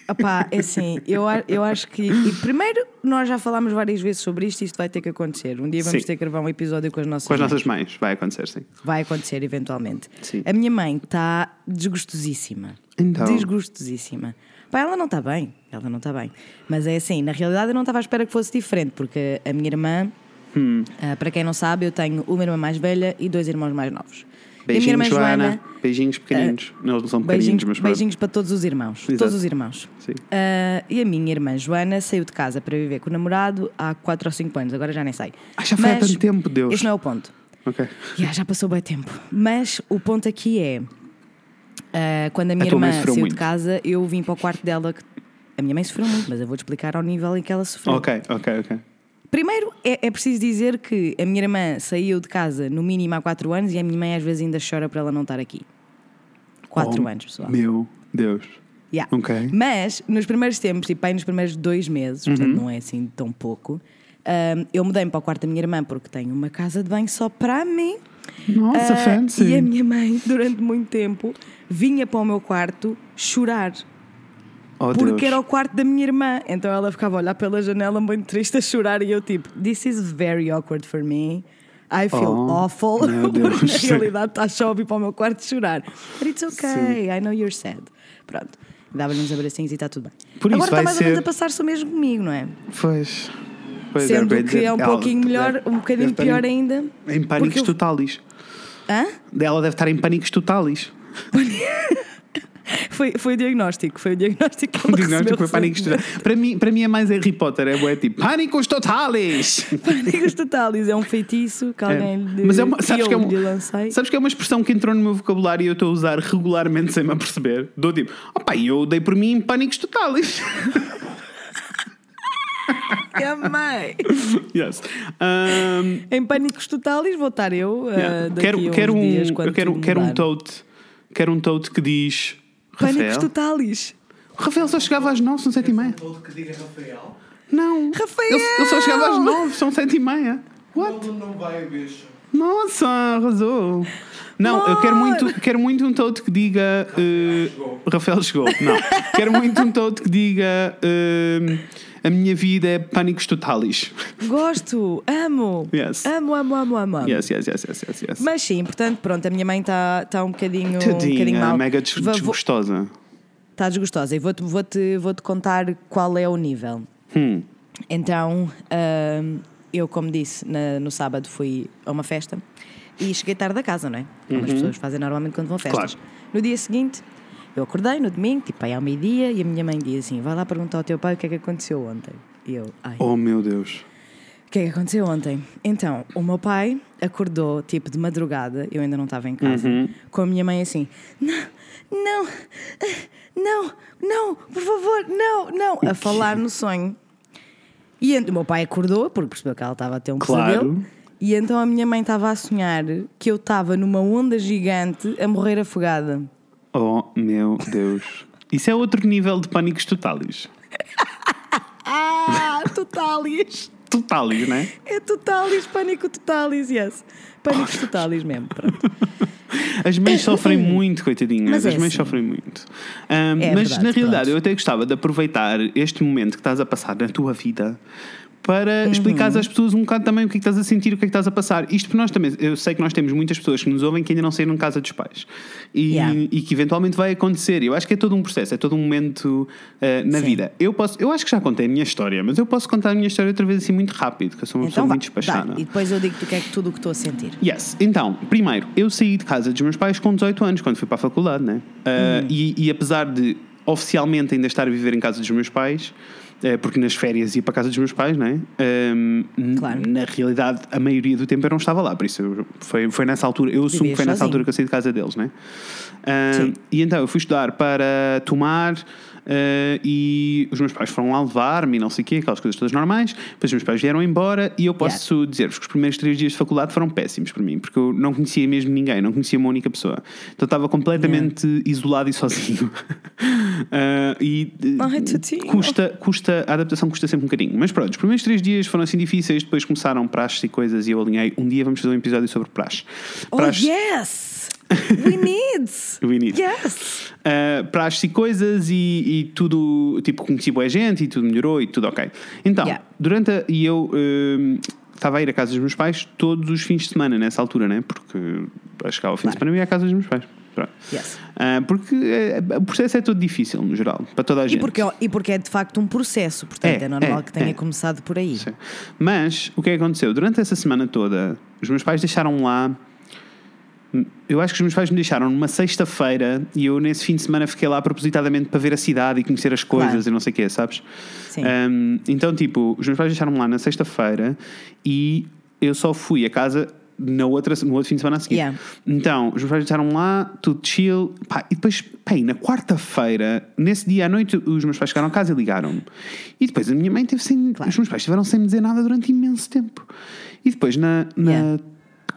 Opá, é assim, eu, eu acho que. Primeiro, nós já falámos várias vezes sobre isto e isto vai ter que acontecer. Um dia vamos Sim. ter que gravar um episódio com as nossas Com as mães. nossas mães. Vai acontecer, sim. Vai acontecer eventualmente. Sim. A minha mãe está desgostosíssima. Então. Desgostosíssima. Pá, ela não está bem. Ela não está bem. Mas é assim, na realidade eu não estava à espera que fosse diferente, porque a minha irmã, Hum. ah, para quem não sabe, eu tenho uma irmã mais velha e dois irmãos mais novos. A minha irmã Beijinhos, Joana. Joana, Beijinhos pequeninos. não, eles não são pequeninos, mas pronto. beijinhos para todos os irmãos. Exato. Todos os irmãos. Sim. Ah, e a minha irmã Joana saiu de casa para viver com o namorado há 4 ou 5 anos, agora já nem sei. Ah, já foi há Mas tanto tempo, Deus. Este não é o ponto. Ok. Já, já passou bem tempo. Mas o ponto aqui é: ah, quando a minha mãe irmã saiu muito. de casa, eu vim para o quarto dela. que- A minha mãe sofreu muito, mas eu vou-te explicar ao nível em que ela sofreu. Ok, ok, ok. Primeiro, é, é preciso dizer que a minha irmã saiu de casa no mínimo há 4 anos e a minha mãe às vezes ainda chora por ela não estar aqui. 4 Oh, anos, pessoal. Meu Deus. Yeah. Ok. Mas nos primeiros tempos, tipo aí nos primeiros dois meses, Uhum. portanto não é assim tão pouco, ahm, eu mudei-me para o quarto da minha irmã porque tenho uma casa de banho só para mim. Nossa, Ah, fancy. E a minha mãe, durante muito tempo, vinha para o meu quarto chorar. Oh, Porque Deus. era o quarto da minha irmã. Então ela ficava a olhar pela janela, muito triste, a chorar. E eu, tipo, this is very awkward for me. I feel Oh, awful. Porque na realidade está só a vir para o meu quarto chorar. But it's okay, I know you're sad. Pronto. Dava-lhe uns abracinhos e está tudo bem. Por isso Agora está mais ou menos ser- a passar-se o mesmo comigo, não é? Pois. Pois Sendo era para que dizer, é um ela pouquinho melhor, um bocadinho pior em- ainda. Em pânicos eu- totalis. Hã? Ela deve estar em pânicos totalis. Foi, foi o diagnóstico. Foi o diagnóstico que O diagnóstico foi recebeu pânicos totalis. Para mim, para mim é mais Harry Potter, é bué tipo pânicos totalis. Pânicos totalis. É um feitiço que alguém lhe, Mas é uma, sabes, eu que é, uma, lancei. sabes que é uma expressão que entrou no meu vocabulário e eu estou a usar regularmente sem me aperceber. Dou tipo, opa, eu dei por mim em pânicos totalis. Amei! yes. Um, Em pânicos totais vou estar eu uh, yeah. daqui Quero, quero um, eu quero, quero um tote. Quero um tote que diz. Pânicos. O Rafael só chegava às 9, são 7 e meia. Todo que diga Rafael. Não. Rafael! Ele, ele só chegava às 9, são 7 e meia. What? Ele não vai a bicho. Nossa, arrasou. Não, eu quero muito, quero muito um tote que diga. eh, Rafael chegou. Não. quero muito um tote que diga. eh, a minha vida é pânicos totalis. Gosto, amo. Yes. Amo, amo, amo, amo. amo. Yes, yes, yes, yes, yes. yes. Mas sim, portanto, pronto, a minha mãe está tá um bocadinho, um bocadinho Tadinha, mal. mega des- desgostosa. Está desgostosa e vou-te vou -te, vou -te contar qual é o nível. Hum. Então, hum, eu, como disse, na- no sábado fui a uma festa e cheguei tarde da casa, não é? Como as pessoas fazem normalmente quando vão a festas. Uhum. Claro. No dia seguinte, eu acordei no domingo, tipo aí ao meio-dia, e a minha mãe diz assim: vai lá perguntar ao teu pai o que é que aconteceu ontem. E eu, ai, Oh meu Deus. o que é que aconteceu ontem? Então, o meu pai acordou, tipo, de madrugada, eu ainda não estava em casa, Uhum. com a minha mãe assim: não, não, não, não, por favor, não, não, a falar no sonho. E o meu pai acordou, porque percebeu que ela estava a ter um Claro. pesadelo. E então a minha mãe estava a sonhar que eu estava numa onda gigante a morrer afogada. Oh meu Deus. Isso é outro nível de pânicos totalis. Ah, totalis! Totalis, não é? É totalis, pânico totalis, yes. Pânicos totalis mesmo, pronto. As mães sofrem muito, coitadinhas. Mas é As mães assim. sofrem muito. Ahm, É mas verdade, na realidade, pronto. eu até gostava de aproveitar este momento que estás a passar na tua vida para Uhum. explicares às pessoas um bocado também o que é que estás a sentir, o que é que estás a passar. Isto porque nós também, eu sei que nós temos muitas pessoas que nos ouvem que ainda não saíram de casa dos pais e, Yeah. e que eventualmente vai acontecer. Eu acho que é todo um processo, é todo um momento ah, na Sim. vida. Eu posso, eu acho que já contei a minha história, mas eu posso contar a minha história outra vez assim muito rápido, que eu sou uma pessoa Então vá, muito despachada. dá, e depois eu digo-te o que é que tudo o que estou a sentir. Yes. Então, primeiro, eu saí de casa dos meus pais com 18 anos, quando fui para a faculdade, né? Uh, Hum. e, e apesar de oficialmente ainda estar a viver em casa dos meus pais, uh, porque nas férias ia para a casa dos meus pais, né? Um, n- Claro. Na realidade, a maioria do tempo eu não estava lá, por isso eu- foi, foi nessa altura, eu assumo que foi nessa sozinho. altura que eu saí de casa deles, né? Um, Sim. e então eu fui estudar para tomar. Eh, e os meus pais foram lá levar-me e não sei o quê, aquelas coisas todas normais. Depois os meus pais vieram embora e eu posso dizer-vos que os primeiros três dias de faculdade foram péssimos para mim, porque eu não conhecia mesmo ninguém, não conhecia uma única pessoa. Então estava completamente isolado e sozinho. Eh, e eh, Ai, custa, custa, a adaptação custa sempre um bocadinho. Mas pronto, os primeiros três dias foram assim difíceis, depois começaram praxes e coisas e eu alinhei. Um dia vamos fazer um episódio sobre praxe. Oh, Praxes- yes! We need! We need. Yes! Uh, praxes e coisas e, e tudo, tipo, conheci boa gente e tudo melhorou e tudo ok. Então, Yeah. durante a, e eu hum, estava a ir à casa dos meus pais todos os fins de semana nessa altura, né? Porque a chegar ao fim de semana eu ia à casa dos meus pais. Yes. Uh, porque eh, o processo é todo difícil, no geral, para toda a E gente. porque, e porque é de facto um processo, portanto É, é, normal é, que tenha é. começado por aí. Sim. Mas o que é que aconteceu? Durante essa semana toda, os meus pais deixaram lá. Eu acho que os meus pais me deixaram numa sexta-feira e eu nesse fim de semana fiquei lá propositadamente para ver a cidade e conhecer as coisas Claro. e não sei o quê, sabes? Sim. Um, então, tipo, os meus pais deixaram-me lá na sexta-feira e eu só fui a casa na outra, no outro fim de semana a seguir. Yeah. Então, os meus pais deixaram lá, tudo chill. Pá, e depois, pá, e na quarta-feira, nesse dia à noite, os meus pais chegaram a casa e ligaram-me. E depois a minha mãe teve sem. Os meus pais estiveram sem me dizer nada durante imenso tempo. E depois, na, na Yeah.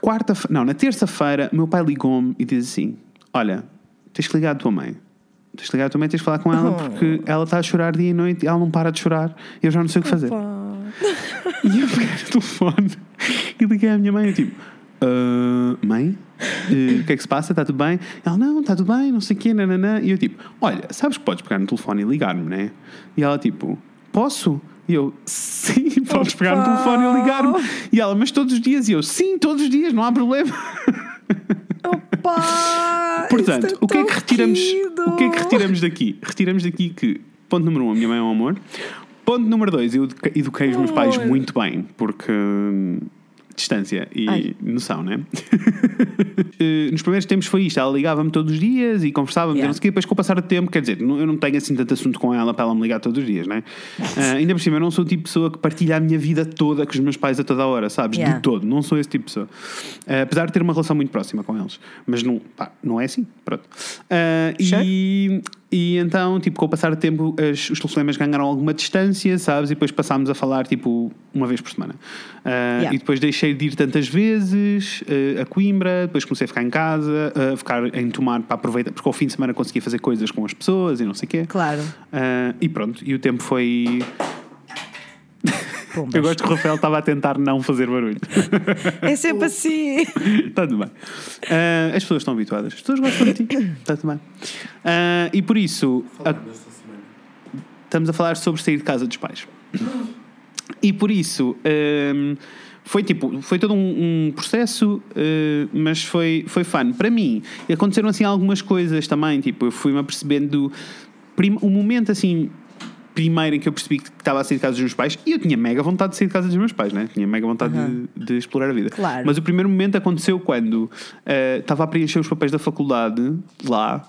Quarta não, na terça-feira, meu pai ligou-me e disse assim: Olha, tens que ligar à tua mãe. Tens que ligar à tua mãe, tens que falar com ela porque ela está a chorar dia e noite e ela não para de chorar. E eu já não sei o que fazer. E eu peguei o telefone e liguei à minha mãe, eu tipo, "Ah, mãe, eh, o que é que se passa? Está tudo bem? Ela, não, está tudo bem, não sei o quê, nananã. E eu tipo, olha, sabes que podes pegar no telefone e ligar-me, né? E ela tipo, posso? E eu, sim, podes pegar no telefone e ligar-me. E ela, mas todos os dias? E eu, sim, todos os dias, não há problema. Opa! Portanto, é o que é que retiramos? querido. O que é que retiramos daqui? Retiramos daqui que, ponto número um, a minha mãe é um amor. Ponto número dois, eu eduquei os meus pais muito bem, porque hum, distância e Ai. noção, né? Eh, Nos primeiros tempos foi isto, ela ligava-me todos os dias e conversávamos, e Yeah. não sei o quê, depois com o passar do tempo, quer dizer, eu não tenho assim tanto assunto com ela para ela me ligar todos os dias, né? Ah, ainda por cima, eu não sou o tipo de pessoa que partilha a minha vida toda com os meus pais a toda hora, sabes? Yeah. De todo, não sou esse tipo de pessoa. Ah, apesar de ter uma relação muito próxima com eles, mas não, pá, não é assim, pronto. Ah, e, e então, tipo, com o passar do tempo, as- os telefonemas ganharam alguma distância, sabes? E depois passámos a falar, tipo, uma vez por semana. Ah, Yeah. E depois deixei de ir tantas vezes ah, a Coimbra, depois comecei a ficar em casa, a ficar em tomar para aproveitar, porque ao fim de semana conseguia fazer coisas com as pessoas e não sei o quê. Claro. Ah, e pronto, e o tempo foi. Pumbas. Eu gosto que o Rafael estava a tentar não fazer barulho. É sempre assim. Está tudo bem. Ah, as pessoas estão habituadas. As pessoas gostam de ti. Está tudo bem. Ah, e por isso, a- estamos a falar sobre sair de casa dos pais. E por isso, hum, foi tipo, foi todo um, um processo, uh, mas foi, foi fun. Para mim, aconteceram assim algumas coisas também, tipo, eu fui-me apercebendo, prim, um momento assim, primeiro em que eu percebi que estava a sair de casa dos meus pais, e eu tinha mega vontade de sair de casa dos meus pais, né? Tinha mega vontade de, de explorar a vida. Claro. Mas o primeiro momento aconteceu quando uh, estava a preencher os papéis da faculdade lá.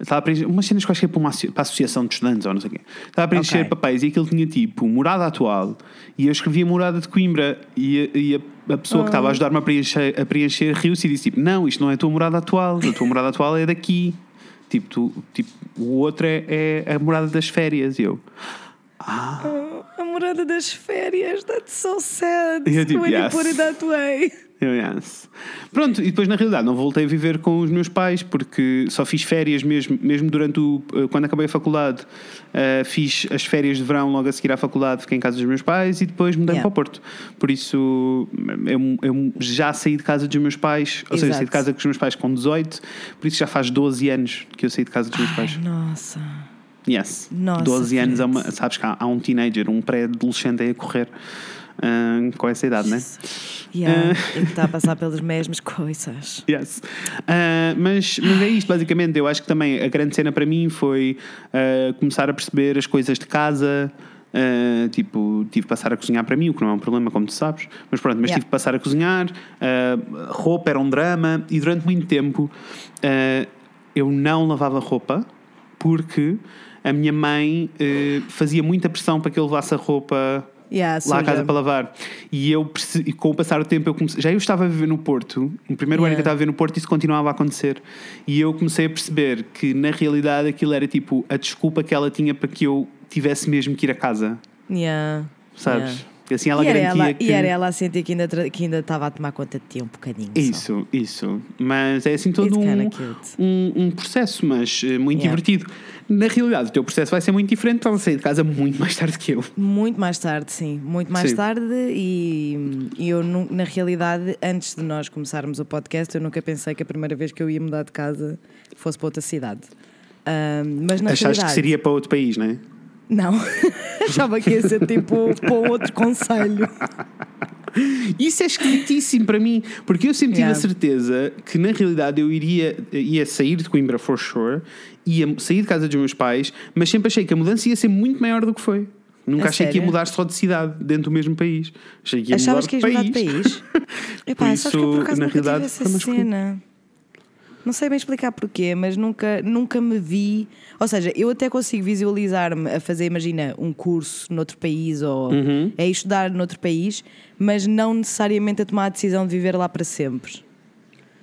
Estava a preencher umas cenas que acho que é para, uma, para a associação de estudantes ou não sei o quê. Estava a preencher Ok. papéis e aquilo tinha tipo morada atual e eu escrevia morada de Coimbra e a, e a- a pessoa que estava a ajudar-me a preencher, a preencher riu-se e disse tipo, não, isto não é a tua morada atual, a tua morada atual é daqui. Tipo, tu, tipo o outro é, é a morada das férias. E eu, A morada das férias, that's so sad. E eu tipo, when yes. you put it that way. Eu, yes. Pronto, e depois na realidade não voltei a viver com os meus pais porque só fiz férias mesmo, mesmo durante o. eh, quando acabei a faculdade, eh, fiz as férias de verão logo a seguir à faculdade, fiquei em casa dos meus pais e depois mudei Yeah. para o Porto. Por isso eu, eu já saí de casa dos meus pais, ou seja, Exato. saí de casa com os meus pais com 18, por isso já faz 12 anos que eu saí de casa dos meus pais. Nossa. Yes. Nossa, 12 anos, é uma, sabes que há, há um teenager, um pré-adolescente aí a correr ah, com essa idade, né? Yeah, e que está a passar pelas mesmas coisas. Yes. Ah, mas, mas é isto, basicamente. Eu acho que também a grande cena para mim foi ah, começar a perceber as coisas de casa. ah, tipo, tive que passar a cozinhar para mim, o que não é um problema, como tu sabes. Mas pronto, mas Yeah. tive que passar a cozinhar. ah, roupa era um drama. E durante muito tempo ah, eu não lavava roupa porque a minha mãe fazia muita pressão para que eu levasse a roupa Yeah, lá suja. casa para lavar. E eu, e com o passar do tempo, eu comecei, já eu estava a viver no Porto, no primeiro ano Yeah. que eu estava a viver no Porto, isso continuava a acontecer. E eu comecei a perceber que, na realidade, aquilo era tipo a desculpa que ela tinha para que eu tivesse mesmo que ir a casa, Yeah. sabes? E assim ela e, era garantia ela, que. e era ela a sentir que ainda, que ainda estava a tomar conta de ti um bocadinho. só. Isso, isso. Mas é assim todo um, um, um processo, mas eh, muito Yeah. divertido. Na realidade, o teu processo vai ser muito diferente, ela sair de casa muito mais tarde que eu. Muito mais tarde, sim. Muito mais Sim. tarde. E, e eu, na realidade, antes de nós começarmos o podcast, eu nunca pensei que a primeira vez que eu ia mudar de casa fosse para outra cidade. Mas na Achaste realidade. que seria para outro país, não é? Não. Achava que ia ser tipo para outro conselho. Isso é esquisitíssimo para mim, porque eu sempre tive Yeah. a certeza que na realidade eu iria ia sair de Coimbra for sure, ia sair de casa dos meus pais, mas sempre achei que a mudança ia ser muito maior do que foi. Nunca A achei que ia sério? mudar só de cidade dentro do mesmo país. Achei que ia Achavas mudar que de ias mudar país. de país? Epá, Por sabes que eu isso, por acaso na nunca tive realidade, essa cena. Não sei bem explicar porquê, mas nunca, nunca me vi. Ou seja, eu até consigo visualizar-me a fazer, imagina, um curso noutro país ou Uhum. a estudar noutro país, mas não necessariamente a tomar a decisão de viver lá para sempre.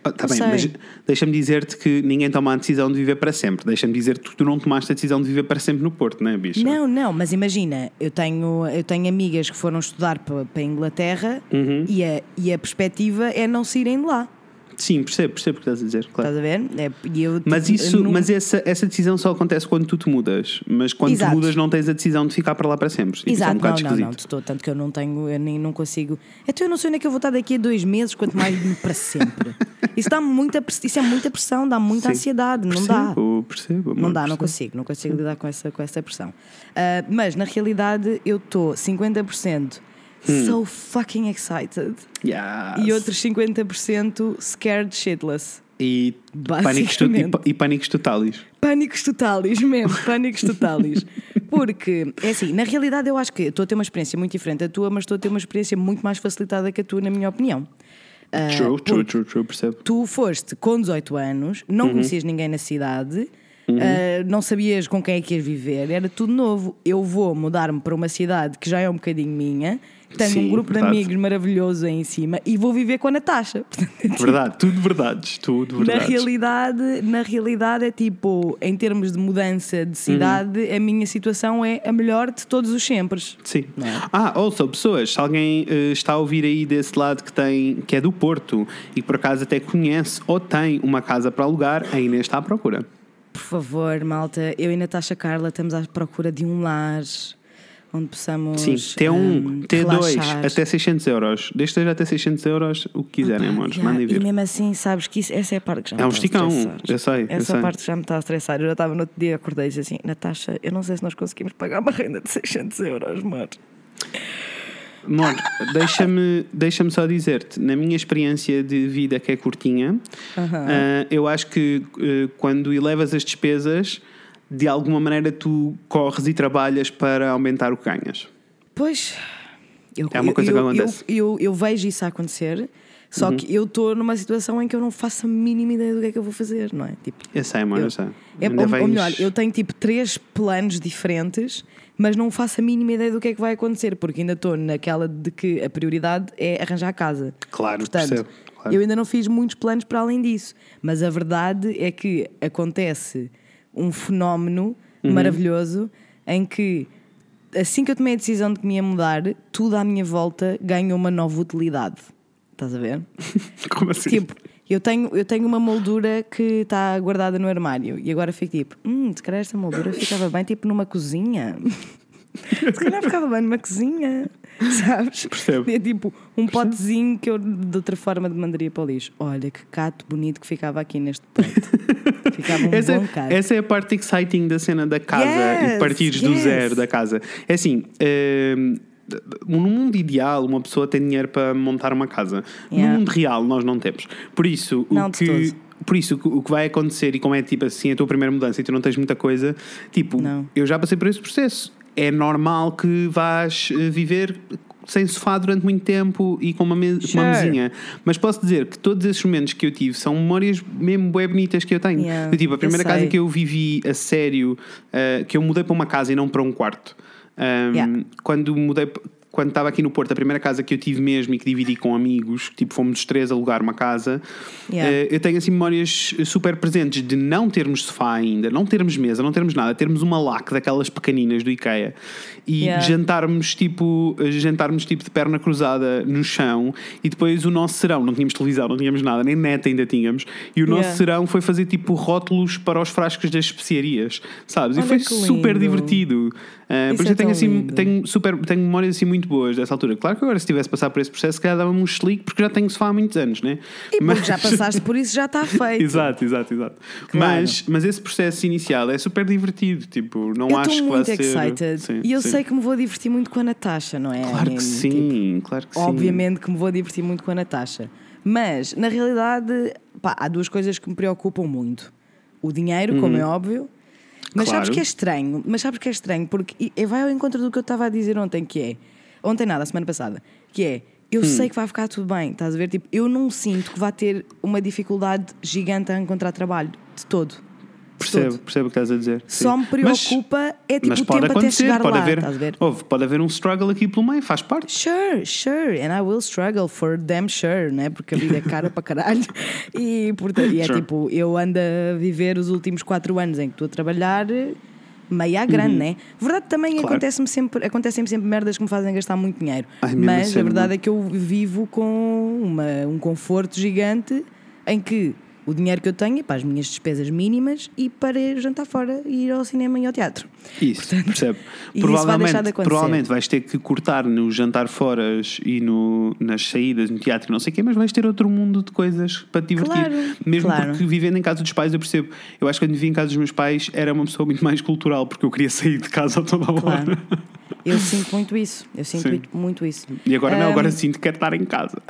Ah, tá Não bem, mas sei. deixa-me dizer-te que ninguém toma a decisão de viver para sempre. Deixa-me dizer que tu não tomaste a decisão de viver para sempre no Porto, não é, bicha? Não, não, mas imagina, eu tenho, eu tenho amigas que foram estudar para, para a Inglaterra Uhum. e, a, e a perspectiva é não se irem de lá. Sim, percebo, percebo o que estás a dizer, claro. Estás a ver? É, e eu, Mas, tipo, isso, não- mas essa, essa decisão só acontece quando tu te mudas. Mas quando Exato. tu mudas, não tens a decisão de ficar para lá para sempre. Isso é um Exato, bocado não, não, não, todo, tanto que eu não tenho, eu nem não consigo. Então eu não sei onde é que eu vou estar daqui a dois meses, quanto mais para sempre. Isso dá muita, isso é muita pressão, dá muita Sim. ansiedade, não dá. Percebo, percebo. amor, Não dá, não percebo. consigo, não consigo lidar com essa, com essa pressão. Ah, mas na realidade eu estou 50% Hum. so fucking excited Yes. e outros 50% scared shitless. E pânicos, e, e pânicos totais. Pânicos totalis mesmo, pânicos totalis. Porque, é assim, na realidade eu acho que estou a ter uma experiência muito diferente da tua, mas estou a ter uma experiência muito mais facilitada que a tua, na minha opinião. Ah, True, true, true, true, percebo. Tu foste com 18 anos, Uhum. não conhecias ninguém na cidade, ah, não sabias com quem é que ias viver, era tudo novo. Eu vou mudar-me para uma cidade que já é um bocadinho minha, tenho Sim, um grupo verdade. de amigos maravilhoso aí em cima e vou viver com a Natasha. É tipo- Verdade, tudo verdades, tudo na verdades. realidade, na realidade é tipo, em termos de mudança de cidade, Uhum. a minha situação é a melhor de todos os sempre. Sim. É? Ah, also, pessoas, se alguém eh, está a ouvir aí desse lado que, tem, que é do Porto e que por acaso até conhece ou tem uma casa para alugar, a Inês está à procura. Por favor, malta, eu e Natasha Carla estamos à procura de um lar onde possamos. Sim, T1, hum, T2, relaxar. até 600 euros. Desde até 600 euros, o que quiserem, amores, Yeah, mandem E vir. mesmo assim, sabes que isso, essa é a parte que já me É um está a esticão, estressar. eu sei, eu Essa sei. parte que já me está a estressar. Eu já estava no outro dia, acordei e disse assim: Natasha, eu não sei se nós conseguimos pagar uma renda de 600 euros, mano. Amor, deixa-me deixa só dizer-te, na minha experiência de vida que é curtinha, ah, eu acho que eh, quando elevas as despesas, de alguma maneira tu corres e trabalhas para aumentar o que ganhas. Pois. Eu, É uma coisa eu, que eu- acontece. Eu, eu, eu vejo isso a acontecer, só Uhum. que eu estou numa situação em que eu não faço a mínima ideia do que é que eu vou fazer, não é? Tipo, Eu sei, amor, eu, sei. é, ou, vens- ou melhor, eu tenho tipo três planos diferentes, mas não faço a mínima ideia do que é que vai acontecer, porque ainda estou naquela de que a prioridade é arranjar casa. Claro, Portanto, percebo, claro. eu ainda não fiz muitos planos para além disso, mas a verdade é que acontece um fenómeno Uhum. maravilhoso em que assim que eu tomei a decisão de que me ia mudar, tudo à minha volta ganha uma nova utilidade. Estás a ver? Como assim? Tipo, eu tenho, eu tenho uma moldura que está guardada no armário e agora fico tipo, hum, se calhar esta moldura ficava bem tipo numa cozinha. Se calhar ficava bem numa cozinha, sabes? Percebo. É tipo um potezinho que eu de outra forma mandaria para o lixo. Olha que cato bonito que ficava aqui neste pote. Ficava um essa, bom cato. essa é a parte exciting da cena da casa e Yes, partires do yes. zero da casa. É assim, hum, no mundo ideal, uma pessoa tem dinheiro para montar uma casa. Yeah. No mundo real, nós não temos. Por isso, Não, o que. Por isso, o que- o que vai acontecer, e como é tipo assim a tua primeira mudança e tu não tens muita coisa, tipo, Não. eu já passei por esse processo. É normal que vás eh, viver sem sofá durante muito tempo e com uma, me- com uma Sure. mesinha. Mas posso dizer que todos esses momentos que eu tive são memórias mesmo bem bonitas que eu tenho. Yeah, Eu, tipo, a primeira casa que eu vivi a sério, uh, que eu mudei para uma casa e não para um quarto. Um, Yeah. Quando mudei. Quando estava aqui no Porto, a primeira casa que eu tive mesmo e que dividi com amigos, tipo, fomos os três alugar uma casa, Yeah. eh, eu tenho assim memórias super presentes de não termos sofá ainda, não termos mesa, não termos nada, termos uma laque daquelas pequeninas do IKEA e Yeah. jantarmos tipo, jantarmos tipo de perna cruzada no chão e depois o nosso serão, não tínhamos televisão, não tínhamos nada, nem net ainda tínhamos, e o nosso Yeah. serão foi fazer tipo rótulos para os frascos das especiarias, sabes? Olha e foi super divertido. Eh, Isso por isso é eu tenho assim, tenho super, tenho memórias assim muito boas dessa altura. Claro que agora se tivesse passado por esse processo, se calhar dava-me um slick porque já tenho sofá há muitos anos, né? E porque já passaste por isso, já está feito. Exato, exato, exato. Claro. Mas, mas esse processo inicial é super divertido. Tipo, não Eu acho que vai muito ser. excited. Sim, e eu sim. sei que me vou divertir muito com a Natasha, não é? Claro que sim, claro que tipo, sim. Obviamente que me vou divertir muito com a Natasha. Mas, na realidade, pá, há duas coisas que me preocupam muito. O dinheiro, como é óbvio. Mas Uhum. Claro. sabes que é estranho? Mas sabes que é estranho? Porque vai ao encontro do que eu estava a dizer ontem, que é... Ontem nada, a semana passada. Que é... Eu Hum. sei que vai ficar tudo bem, estás a ver? Tipo, eu não sinto que vá ter uma dificuldade gigante a encontrar trabalho. De todo. Percebo, percebo o que estás a dizer. Só sim. me preocupa é tipo mas o tempo até chegar pode lá, haver, estás a ver? Ouve, pode haver um struggle aqui pelo meio, faz parte. Sure, sure, and I will struggle for damn sure, né? Porque a vida é cara para caralho. E, portanto, e é Sure. tipo, eu ando a viver os últimos quatro anos em que estou a trabalhar meio à grande, né? Verdade também Uhum. Claro. acontece-me sempre, acontecem sempre merdas que me fazem gastar muito dinheiro. Ai, Mas a verdade é que eu vivo com uma, um conforto gigante em que o dinheiro que eu tenho é para as minhas despesas mínimas e para jantar fora e ir ao cinema e ao teatro. Isso, percebe? e isso vai provavelmente, de provavelmente vais ter que cortar no jantar foras e no, nas saídas, no teatro, e não sei o quê, mas vais ter outro mundo de coisas para te divertir. Claro, Mesmo claro. porque vivendo em casa dos pais, eu percebo. Eu acho que quando vivia em casa dos meus pais era uma pessoa muito mais cultural, porque eu queria sair de casa toda a hora. Claro. Eu sinto muito isso. Eu sinto Sim. muito isso. E agora não, Ahm, agora sinto que quero estar em casa.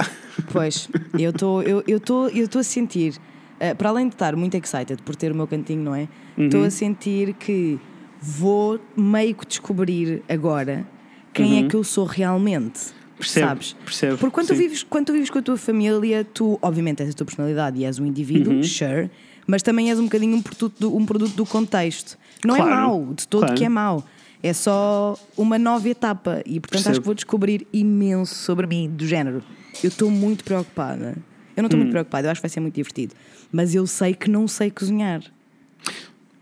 Pois, eu estou eu, eu tô, eu tô a sentir, eh, para além de estar muito excited por ter o meu cantinho, não é? Estou Uhum. a sentir que vou meio que descobrir agora quem é que eu sou realmente. Uhum. Percebo, sabes? percebo, Porque quando tu, vives, quando tu vives com a tua família, tu, obviamente, és a tua personalidade e és um indivíduo, Uhum. sure, mas também és um bocadinho um produto do, um produto do contexto. Não é Claro, mau, de todo claro. que é mau. É só uma nova etapa e, portanto, acho Percebo. que vou descobrir imenso sobre mim, do género. Eu estou muito preocupada. Eu não estou Hum. muito preocupada, eu acho que vai ser muito divertido. Mas eu sei que não sei cozinhar.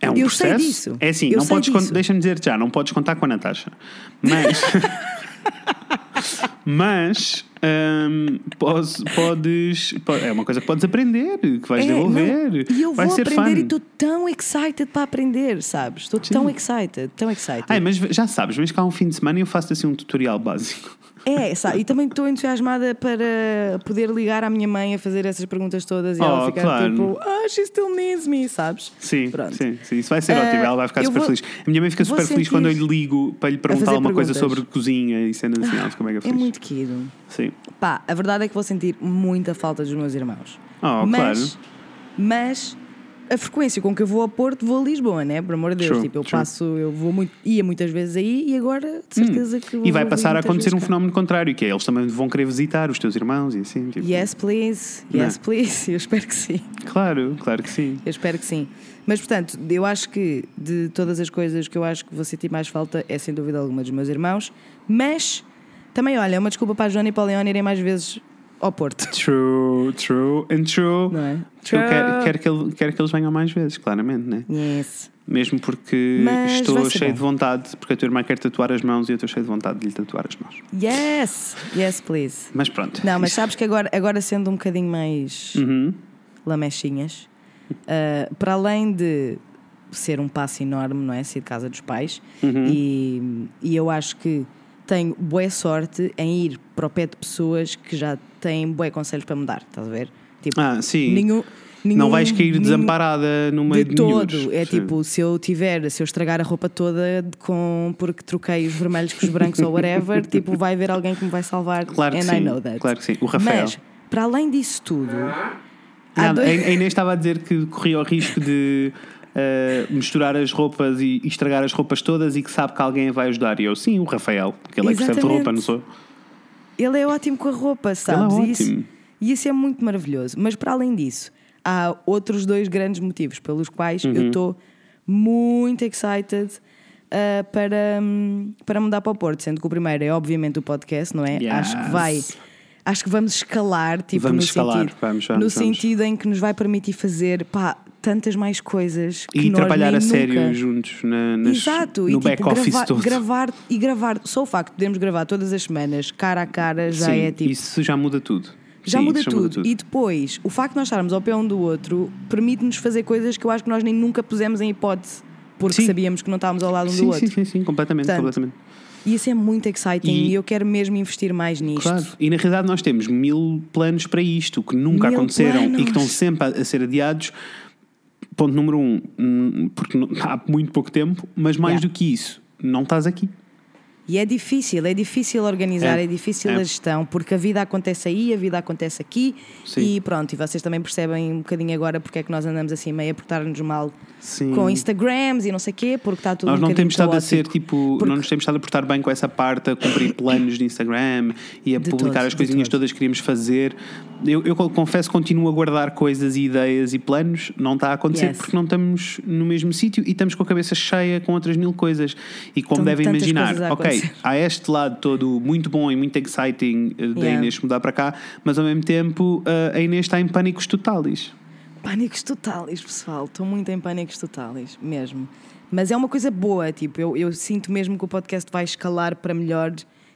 É um Eu sei processo. disso. É assim, Eu não sei podes con- deixa-me dizer já, não podes contar com a Natasha. Mas. mas. hum, podes, podes. po- É uma coisa que podes aprender, que vais É, desenvolver. não, E eu vai vou ser aprender fun. e estou tão excited para aprender, sabes? Estou tão excited, tão excited. Ai, mas já sabes, vens cá um fim de semana e eu faço assim um tutorial básico. É, sabe? E também estou entusiasmada para poder ligar à minha mãe a fazer essas perguntas todas e ela Oh, ficar claro. tipo, ah, she still needs me, sabes? Sim, Pronto. sim, sim, isso vai ser Ah, ótimo. Ela vai ficar super vou- feliz. A minha mãe fica super feliz quando eu lhe ligo para lhe perguntar alguma coisa perguntas. sobre cozinha e cenas assim. Ela fica mega É feliz. muito querido. Sim. Pá, a verdade é que vou sentir muita falta dos meus irmãos. Oh, mas, claro. mas a frequência com que eu vou a Porto, vou a Lisboa, né? Por amor de Deus. Tipo, eu passo, eu vou muito, ia muitas vezes aí e agora de certeza que vou E vai passar a acontecer um cá. fenómeno contrário, que é eles também vão querer visitar os teus irmãos e assim. Tipo, Yes, please. Não é? Yes, please. Eu espero que sim. Claro, claro que sim. Eu espero que sim. Mas, portanto, eu acho que de todas as coisas que eu acho que vou sentir mais falta é sem dúvida alguma dos meus irmãos. Mas também, olha, é uma desculpa para a Joana e para o León irem mais vezes ao Porto. True, true and true. Não é? Eu quero, True. quero que ele, quero que eles venham mais vezes, claramente, né? Yes. Mesmo porque Mas estou ser cheio bom. de vontade, porque a tua irmã quer tatuar as mãos e eu estou cheio de vontade de lhe tatuar as mãos. Yes. Yes, please. Mas pronto. Não, mas sabes que agora, agora sendo um bocadinho mais Uhum. lamechinhas, ah, para além de ser um passo enorme, não é? Sair de casa dos pais, Uhum. e, e eu acho que tenho boa sorte em ir para o pé de pessoas que já têm bué conselhos para mudar, estás a ver? Tipo, Ah, sim. nenhum, nenhum. não vais cair desamparada no meio de de, todo. É Sim. tipo, se eu tiver, se eu estragar a roupa toda com, porque troquei os vermelhos com os brancos ou whatever, tipo, vai haver alguém que me vai salvar. Claro que and sim, I know that. claro que sim. O Rafael. Mas, para além disso tudo, Nada, dois- a Inês estava a dizer que corria o risco de eh, misturar as roupas e, e estragar as roupas todas e que sabe que alguém vai ajudar. E eu, sim, o Rafael, porque ele é que percebe de Exatamente. roupa, não sou? Ele é ótimo com a roupa, sabes? Ele é E isso- ótimo. E isso é muito maravilhoso. Mas para além disso, há outros dois grandes motivos pelos quais Uhum. eu estou muito excited ah, para, hum, para mudar para o Porto. Sendo que o primeiro é obviamente o podcast, não é? Acho que vai. Yes. Acho que vamos escalar, tipo, Vamos no escalar, sentido, vamos, vamos, no vamos. sentido em que nos vai permitir fazer pá, tantas mais coisas que E nós trabalhar nem a sério nunca- juntos na, nas- Exato, no e tipo, back-office gravar, todo. gravar e gravar, só o facto de podermos gravar todas as semanas, cara a cara, já Sim, é tipo. Isso já muda tudo. Já Sim, muda isso tudo. E depois, o facto de nós estarmos ao pé um do outro permite-nos fazer coisas que eu acho que nós nem nunca pusemos em hipótese, porque Sim. sabíamos que não estávamos ao lado um do Sim, outro. sim, sim, sim, completamente, Portanto, completamente. E isso é muito exciting E- e, eu quero mesmo investir mais nisto. Claro. E na realidade nós temos mil planos para isto que nunca Mil aconteceram e que planos. estão sempre a, a ser adiados. Ponto número um, hum, porque há muito pouco tempo, mas mais Yeah. do que isso, não estás aqui. E é difícil, é difícil organizar, É, é, difícil é. a gestão, porque a vida acontece aí, a vida acontece aqui Sim. e pronto, e vocês também percebem um bocadinho agora porque é que nós andamos assim meio a portar-nos mal Sim. com Instagrams e não sei o quê, porque está tudo Nós um não temos estado a ser tipo, Porque- não nos temos estado a portar bem com essa parte, a cumprir planos de Instagram e a De publicar todo, as coisinhas todas que queríamos fazer. Eu, eu confesso que continuo a guardar coisas e ideias e planos, não está a acontecer Yes. porque não estamos no mesmo sítio e estamos com a cabeça cheia com outras mil coisas. E como Estão devem imaginar, a ok, há este lado todo muito bom e muito exciting eh, da Yeah. Inês mudar para cá, mas ao mesmo tempo eh, a Inês está em pânicos totais. Pânicos totais, pessoal. Estou muito em pânicos totais, mesmo. Mas é uma coisa boa, tipo, eu, eu sinto mesmo que o podcast vai escalar para melhor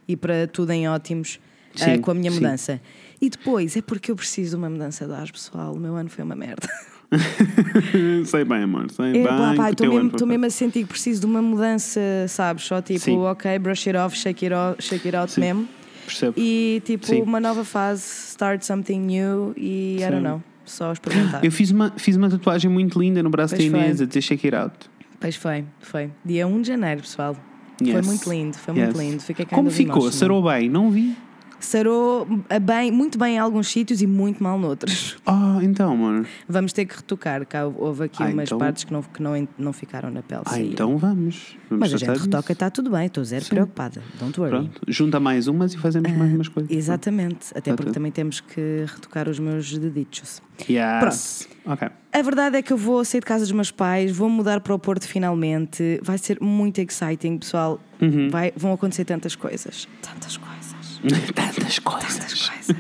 e para tudo em ótimos eh, Sim, com a minha sim. mudança. E depois é porque eu preciso de uma mudança de ar, pessoal. O meu ano foi uma merda. sei bem, amor, sei É, bem. estou mesmo, foi mesmo a sentir que preciso de uma mudança, sabes? Só tipo, Sim. ok, brush it off, shake it, off, shake it out Sim. mesmo. Percebo. E tipo, Sim. uma nova fase, start something new e I Sim. don't know, só experimentar. Eu fiz uma, fiz uma tatuagem muito linda no braço Pois da Inês foi. a dizer Shake It Out. Pois foi, foi. Dia 1 de janeiro, pessoal. Foi Yes. muito lindo, foi muito Yes. lindo. Fiquei Como ficou? Sarou bem? Não vi. Sarou bem, muito bem em alguns sítios e muito mal noutros. Ah, então, mano. Vamos ter que retocar. Cá houve aqui Ah, umas então- partes que não, que não, não ficaram na pele. Ah, saíram. então vamos. vamos Mas a gente retoca, está tudo bem, estou zero preocupada. Don't worry. Pronto, junta mais umas e fazemos mais umas coisas. Exatamente, até porque tudo. também temos que retocar os meus deditos. Yes. Ok. A verdade é que eu vou sair de casa dos meus pais, vou mudar para o Porto finalmente. Vai ser muito exciting, pessoal. Uhum. Vai, vão acontecer tantas coisas. Tantas coisas. Tantas coisas. Tantas coisas.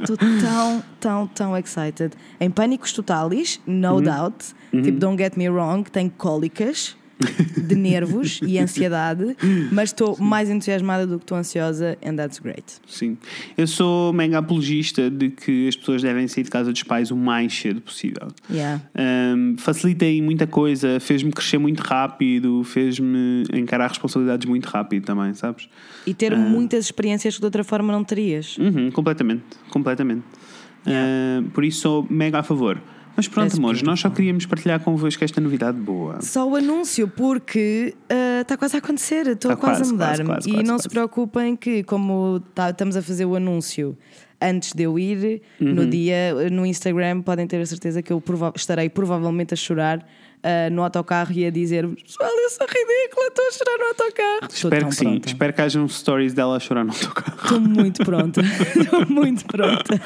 Estou tão, tão, tão excited. Em pânicos totais, no Uhum. doubt. Tipo, don't get me wrong, tenho cólicas de nervos e ansiedade, mas estou mais entusiasmada do que estou ansiosa, and that's great. Sim. Eu sou mega apologista de que as pessoas devem sair de casa dos pais o mais cedo possível. Yeah. Um, facilitei muita coisa, fez-me crescer muito rápido, fez-me encarar responsabilidades muito rápido também, sabes? E ter muitas experiências que de outra forma não terias. Uhum, completamente, completamente. Uh, por isso sou mega a favor. Mas pronto, That's amores, nós só queríamos partilhar convosco esta novidade boa. Só o anúncio, porque ah, está quase a acontecer, estou Tá quase, quase, a mudar-me. quase, quase, e não se preocupem que, como tá- estamos a fazer o anúncio antes de eu ir, Uhum. no dia, no Instagram, podem ter a certeza que eu prova- estarei provavelmente a chorar ah, no autocarro e a dizer: Pessoal, eu sou ridícula, estou a chorar no autocarro. Espero que sim. pronta. Espero que hajam stories dela a chorar no teu carro. Estou muito pronta. Estou muito pronta.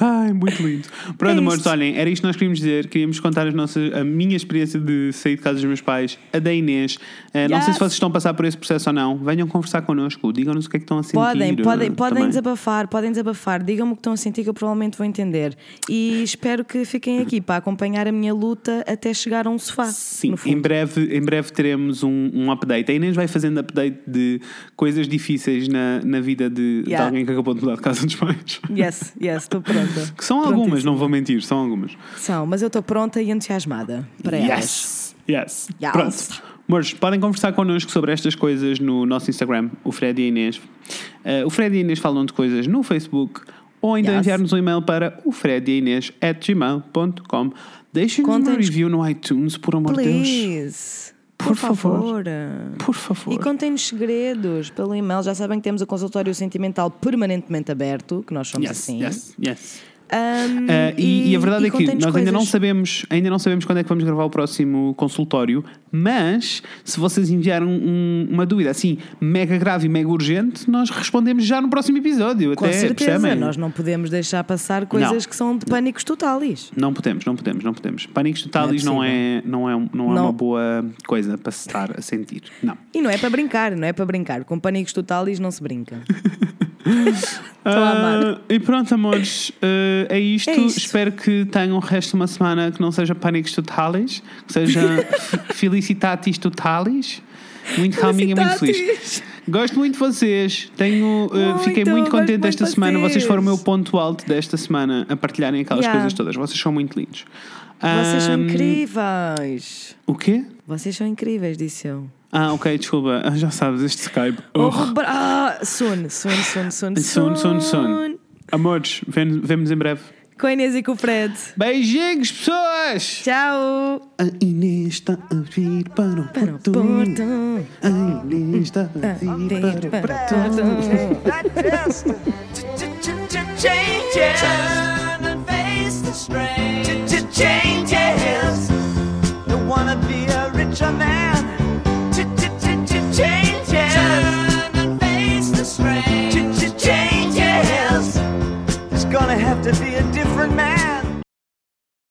Ai, muito lindo. Pronto, É amores, olhem, era isto que nós queríamos dizer. Queríamos contar as nossas, a minha experiência de sair de casa dos meus pais, a da Inês. Eh, Não sei se Yes. vocês estão a passar por esse processo ou não. Venham conversar connosco, digam-nos o que é que estão a sentir. Podem, podem, podem também. desabafar, podem desabafar. Digam-me o que estão a sentir que eu provavelmente vou entender. E espero que fiquem aqui para acompanhar a minha luta até chegar a um sofá. Sim, em breve, em breve teremos um, um update. A Inês vai fazendo update de coisas difíceis na, na vida de, de Yeah. alguém que acabou de mudar de casa dos pais. Yes, yes, estou pronta. Que são algumas, não vou mentir, são algumas. São, mas eu estou pronta e entusiasmada para elas. Yes, yes. Yes. Pronto. Amores, podem conversar connosco sobre estas coisas no nosso Instagram, o Fred e a Inês. Eh, o Fred e a Inês falam de coisas no Facebook ou então Yes. enviar-nos um e-mail para o Fred Deixem-nos uma review no iTunes, por amor de Deus. Please. Por favor. favor. Por favor. E contem-nos segredos pelo e-mail. Já sabem que temos o consultório sentimental permanentemente aberto, que nós somos Yes, assim. yes, yes. Ahm, Ah, e, e a verdade é que nós ainda não sabemos, ainda não sabemos quando é que vamos gravar o próximo consultório, mas se vocês enviaram um- uma dúvida assim mega grave e mega urgente, nós respondemos já no próximo episódio. Com até, certeza, percebem? nós não podemos deixar passar coisas Não. que são de pânicos totalis. Não podemos, não podemos, não podemos. Pânicos totalis não é, não é, não é Não. uma boa coisa para se estar a sentir. Não. E não é para brincar, não é para brincar. Com pânicos totalis não se brinca. Ah, e pronto, amores, ah, é, isto. É isto. Espero que tenham o resto de uma semana que não seja pânicos totalis, que seja felicitatis totalis. Muito calminha, muito feliz. Gosto muito de vocês. Tenho, uh, fiquei muito contente muito esta de semana. Vocês foram o meu ponto alto desta semana a partilharem aquelas Yeah. coisas todas. Vocês são muito lindos. Vocês são Ahm, incríveis. O quê? Vocês são incríveis, disse eu. Ah, ok, desculpa. Ah, já sabes, este Skype. Oh, Oh. Rebra- ah, soon, soon, soon, soon, Soon, soon, soon. Amores, vemo- vemo-nos em breve. Com a Inês e com o Fred. Beijinhos, pessoas! Tchau. A Inês está a vir para o Para o Porto. Porto. A Inês está a vir Vir para o para o Porto. that changes. Turn and face the strain. Changes. Don't wanna to be a different man.